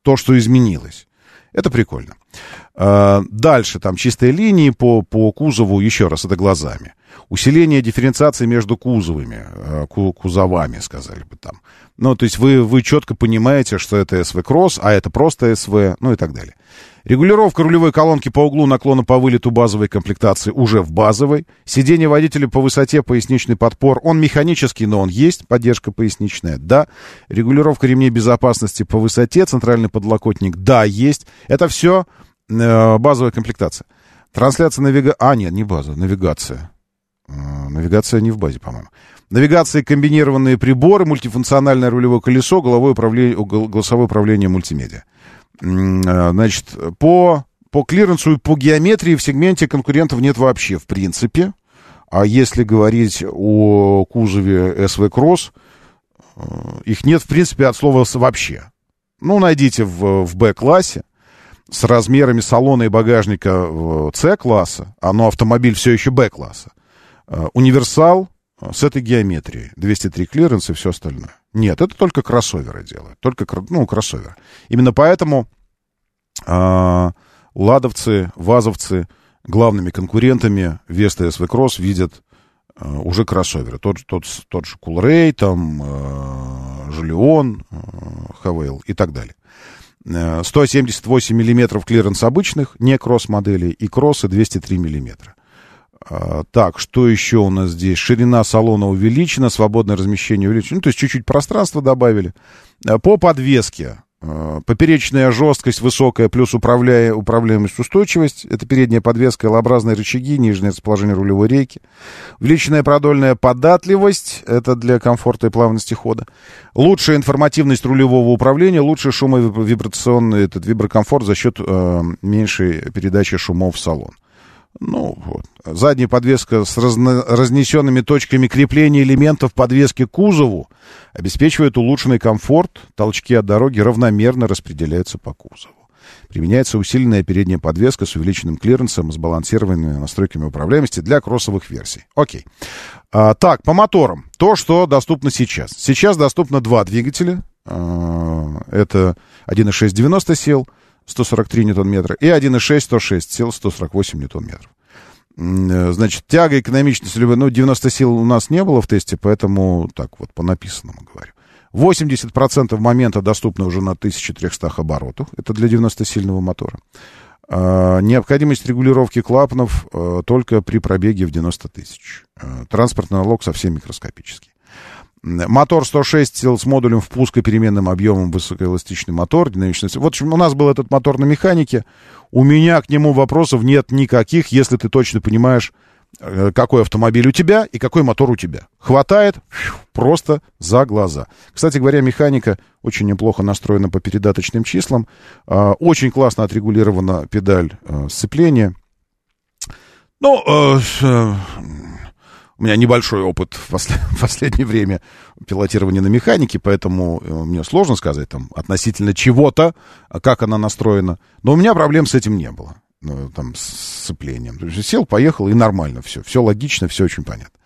то, что изменилось. Это прикольно. А, Дальше там чистые линии по, по кузову, еще раз, это глазами. Усиление дифференциации между кузовами, ку- кузовами, сказали бы там. Ну, то есть вы, вы четко понимаете, что это СВ-кросс, а это просто СВ, ну и так далее. Регулировка рулевой колонки по углу наклона по вылету базовой комплектации уже в базовой. Сиденье водителя по высоте, поясничный подпор. Он механический, но он есть. Поддержка поясничная, да. Регулировка ремней безопасности по высоте. Центральный подлокотник, да, есть. Это все э, базовая комплектация. Трансляция навига... А, нет, не база, навигация. Э, Навигация не в базе, по-моему. Навигация, комбинированные приборы, мультифункциональное рулевое колесо, головое управление, гол- голосовое управление мультимедиа. Э, Значит, по, по клиренсу и по геометрии в сегменте конкурентов нет вообще, в принципе. А если говорить о кузове SV Cross, э, их нет, в принципе, от слова вообще. Ну, найдите в, в Б-классе с размерами салона и багажника С-класса, а но автомобиль все еще Б-класса. Э, Универсал э, с этой геометрией. 203 клиренс и все остальное. Нет, это только кроссоверы делают. Только, ну, кроссовер. Именно поэтому а, ладовцы, вазовцы главными конкурентами Веста SW видят а, уже кроссоверы. Тот, тот, тот же Coolray, там, э, Jolion, э, Haval и так далее. Э, 178 миллиметров клиренс обычных, не кросс-моделей, и кроссы 203 миллиметра. А, Так, что еще у нас здесь? Ширина салона увеличена, свободное размещение увеличено. Ну, то есть чуть-чуть пространства добавили. А, По подвеске. а, Поперечная жесткость высокая, плюс управляя, управляемость, устойчивость. Это передняя подвеска, L-образные рычаги, нижнее расположение рулевой рейки. Увеличенная продольная податливость. Это для комфорта и плавности хода. Лучшая информативность рулевого управления, лучший шумовибрационный этот виброкомфорт за счет э, меньшей передачи шумов в салон. Ну, вот. Задняя подвеска с разно- разнесенными точками крепления элементов подвески к кузову обеспечивает улучшенный комфорт. Толчки от дороги равномерно распределяются по кузову. Применяется усиленная передняя подвеска с увеличенным клиренсом, с балансированными настройками управляемости для кроссовых версий. Окей. А, так, по моторам. То, что доступно сейчас. Сейчас доступно два двигателя. А, это 1.6 90 сил, 143 ньютон-метра, и 1.6 106 сил, 148 ньютон-метров. Э, Значит, тяга, экономичность, любая- ну, 90 сил у нас не было в тесте, поэтому так вот по написанному говорю. 80% момента доступно уже на 1300 оборотах. Это для 90-сильного мотора. А, Необходимость регулировки клапанов э, только при пробеге в 90 тысяч. Э, Транспортный налог совсем микроскопический. Мотор 106 сил с модулем впуска переменным объемом, высокоэластичный мотор, динамичность. Вот у нас был этот мотор на механике. У меня к нему вопросов нет никаких, если ты точно понимаешь, э, какой автомобиль у тебя и какой мотор у тебя. Хватает просто за глаза. Кстати говоря, механика очень неплохо настроена по передаточным числам. А, Очень классно отрегулирована педаль э, сцепления. Ну, э, у меня небольшой опыт в послед- в последнее время пилотирования на механике, поэтому э, мне сложно сказать там относительно чего-то, а как она настроена. Но у меня проблем с этим не было. Ну, там, с сцеплением. Сел, поехал, и нормально все. Все логично, все очень понятно.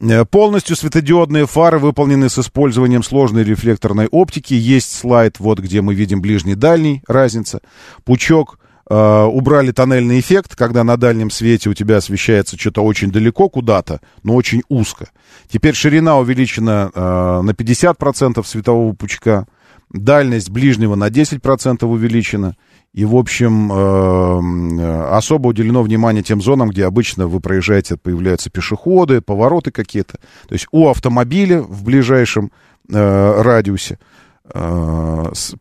Э, Полностью светодиодные фары выполнены с использованием сложной рефлекторной оптики. Есть слайд, вот где мы видим ближний-дальний, разница. Пучок Э, убрали тоннельный эффект, когда на дальнем свете у тебя освещается что-то очень далеко куда-то, но очень узко. Теперь ширина увеличена э, на 50% светового пучка, дальность ближнего на 10% увеличена. И, в общем, э, особо уделено внимание тем зонам, где обычно вы проезжаете, появляются пешеходы, повороты какие-то. То есть у автомобиля в ближайшем радиусе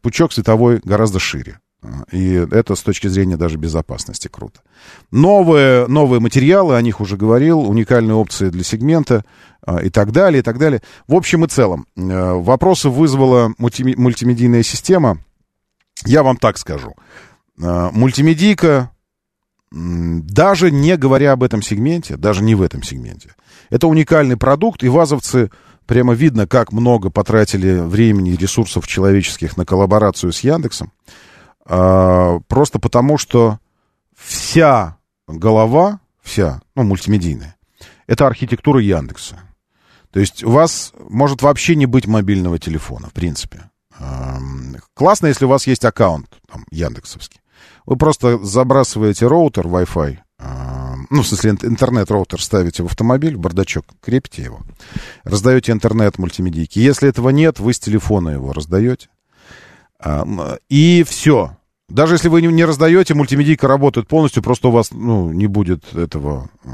пучок световой гораздо шире. И это с точки зрения даже безопасности круто. Новые, новые материалы, о них уже говорил, уникальные опции для сегмента и так далее, и так далее. В общем и целом, вопросы вызвала мультимедийная система. Я вам так скажу. Мультимедийка, даже не говоря об этом сегменте, даже не в этом сегменте, это уникальный продукт, и вазовцы прямо видно, как много потратили времени и ресурсов человеческих на коллаборацию с Яндексом. А, просто потому, что вся голова, вся, ну, мультимедийная, это архитектура Яндекса. То есть у вас может вообще не быть мобильного телефона, в принципе. Классно, если у вас есть аккаунт там, яндексовский. Вы просто забрасываете роутер Wi-Fi, ну, в смысле, интернет-роутер ставите в автомобиль, в бардачок, крепите его, раздаете интернет мультимедийки. Если этого нет, вы с телефона его раздаете. И все. Даже если вы не раздаете, мультимедийка работает полностью, просто у вас ну, не будет этого э,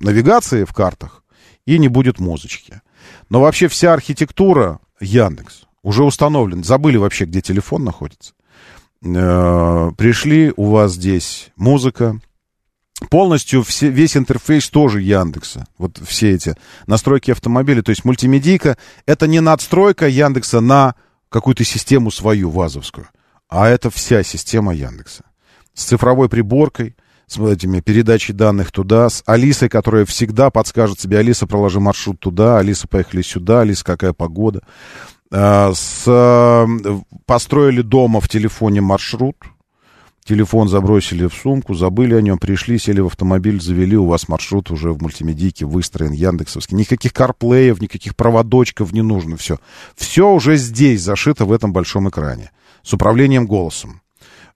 навигации в картах и не будет музычки. Но вообще вся архитектура Яндекс уже установлена. Забыли вообще, где телефон находится. Э, пришли, у вас здесь музыка. Полностью все, весь интерфейс тоже Яндекса. Вот все эти настройки автомобиля. То есть мультимедийка это не надстройка Яндекса на какую-то систему свою вазовскую а это вся система Яндекса. С цифровой приборкой, с этими передачей данных туда, с Алисой, которая всегда подскажет себе, Алиса, проложи маршрут туда, Алиса, поехали сюда, Алиса, какая погода. А, с, э, построили дома в телефоне маршрут, телефон забросили в сумку, забыли о нем, пришли, сели в автомобиль, завели, у вас маршрут уже в мультимедийке выстроен, яндексовский. Никаких карплеев, никаких проводочков не нужно, все. Все уже здесь зашито в этом большом экране с управлением голосом.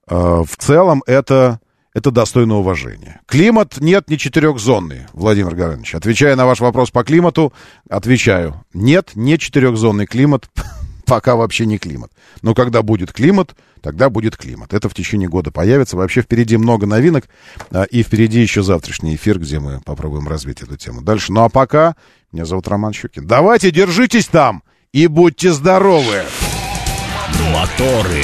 Э, в целом это, это достойно уважения. Климат нет, не четырехзонный, Владимир Горанович. Отвечая на ваш вопрос по климату, отвечаю. Нет, не четырехзонный климат, пока вообще не климат. Но когда будет климат, тогда будет климат. Это в течение года появится. Вообще впереди много новинок. Э, и впереди еще завтрашний эфир, где мы попробуем развить эту тему дальше. Ну а пока, меня зовут Роман Щукин. Давайте, держитесь там и будьте здоровы! Моторы.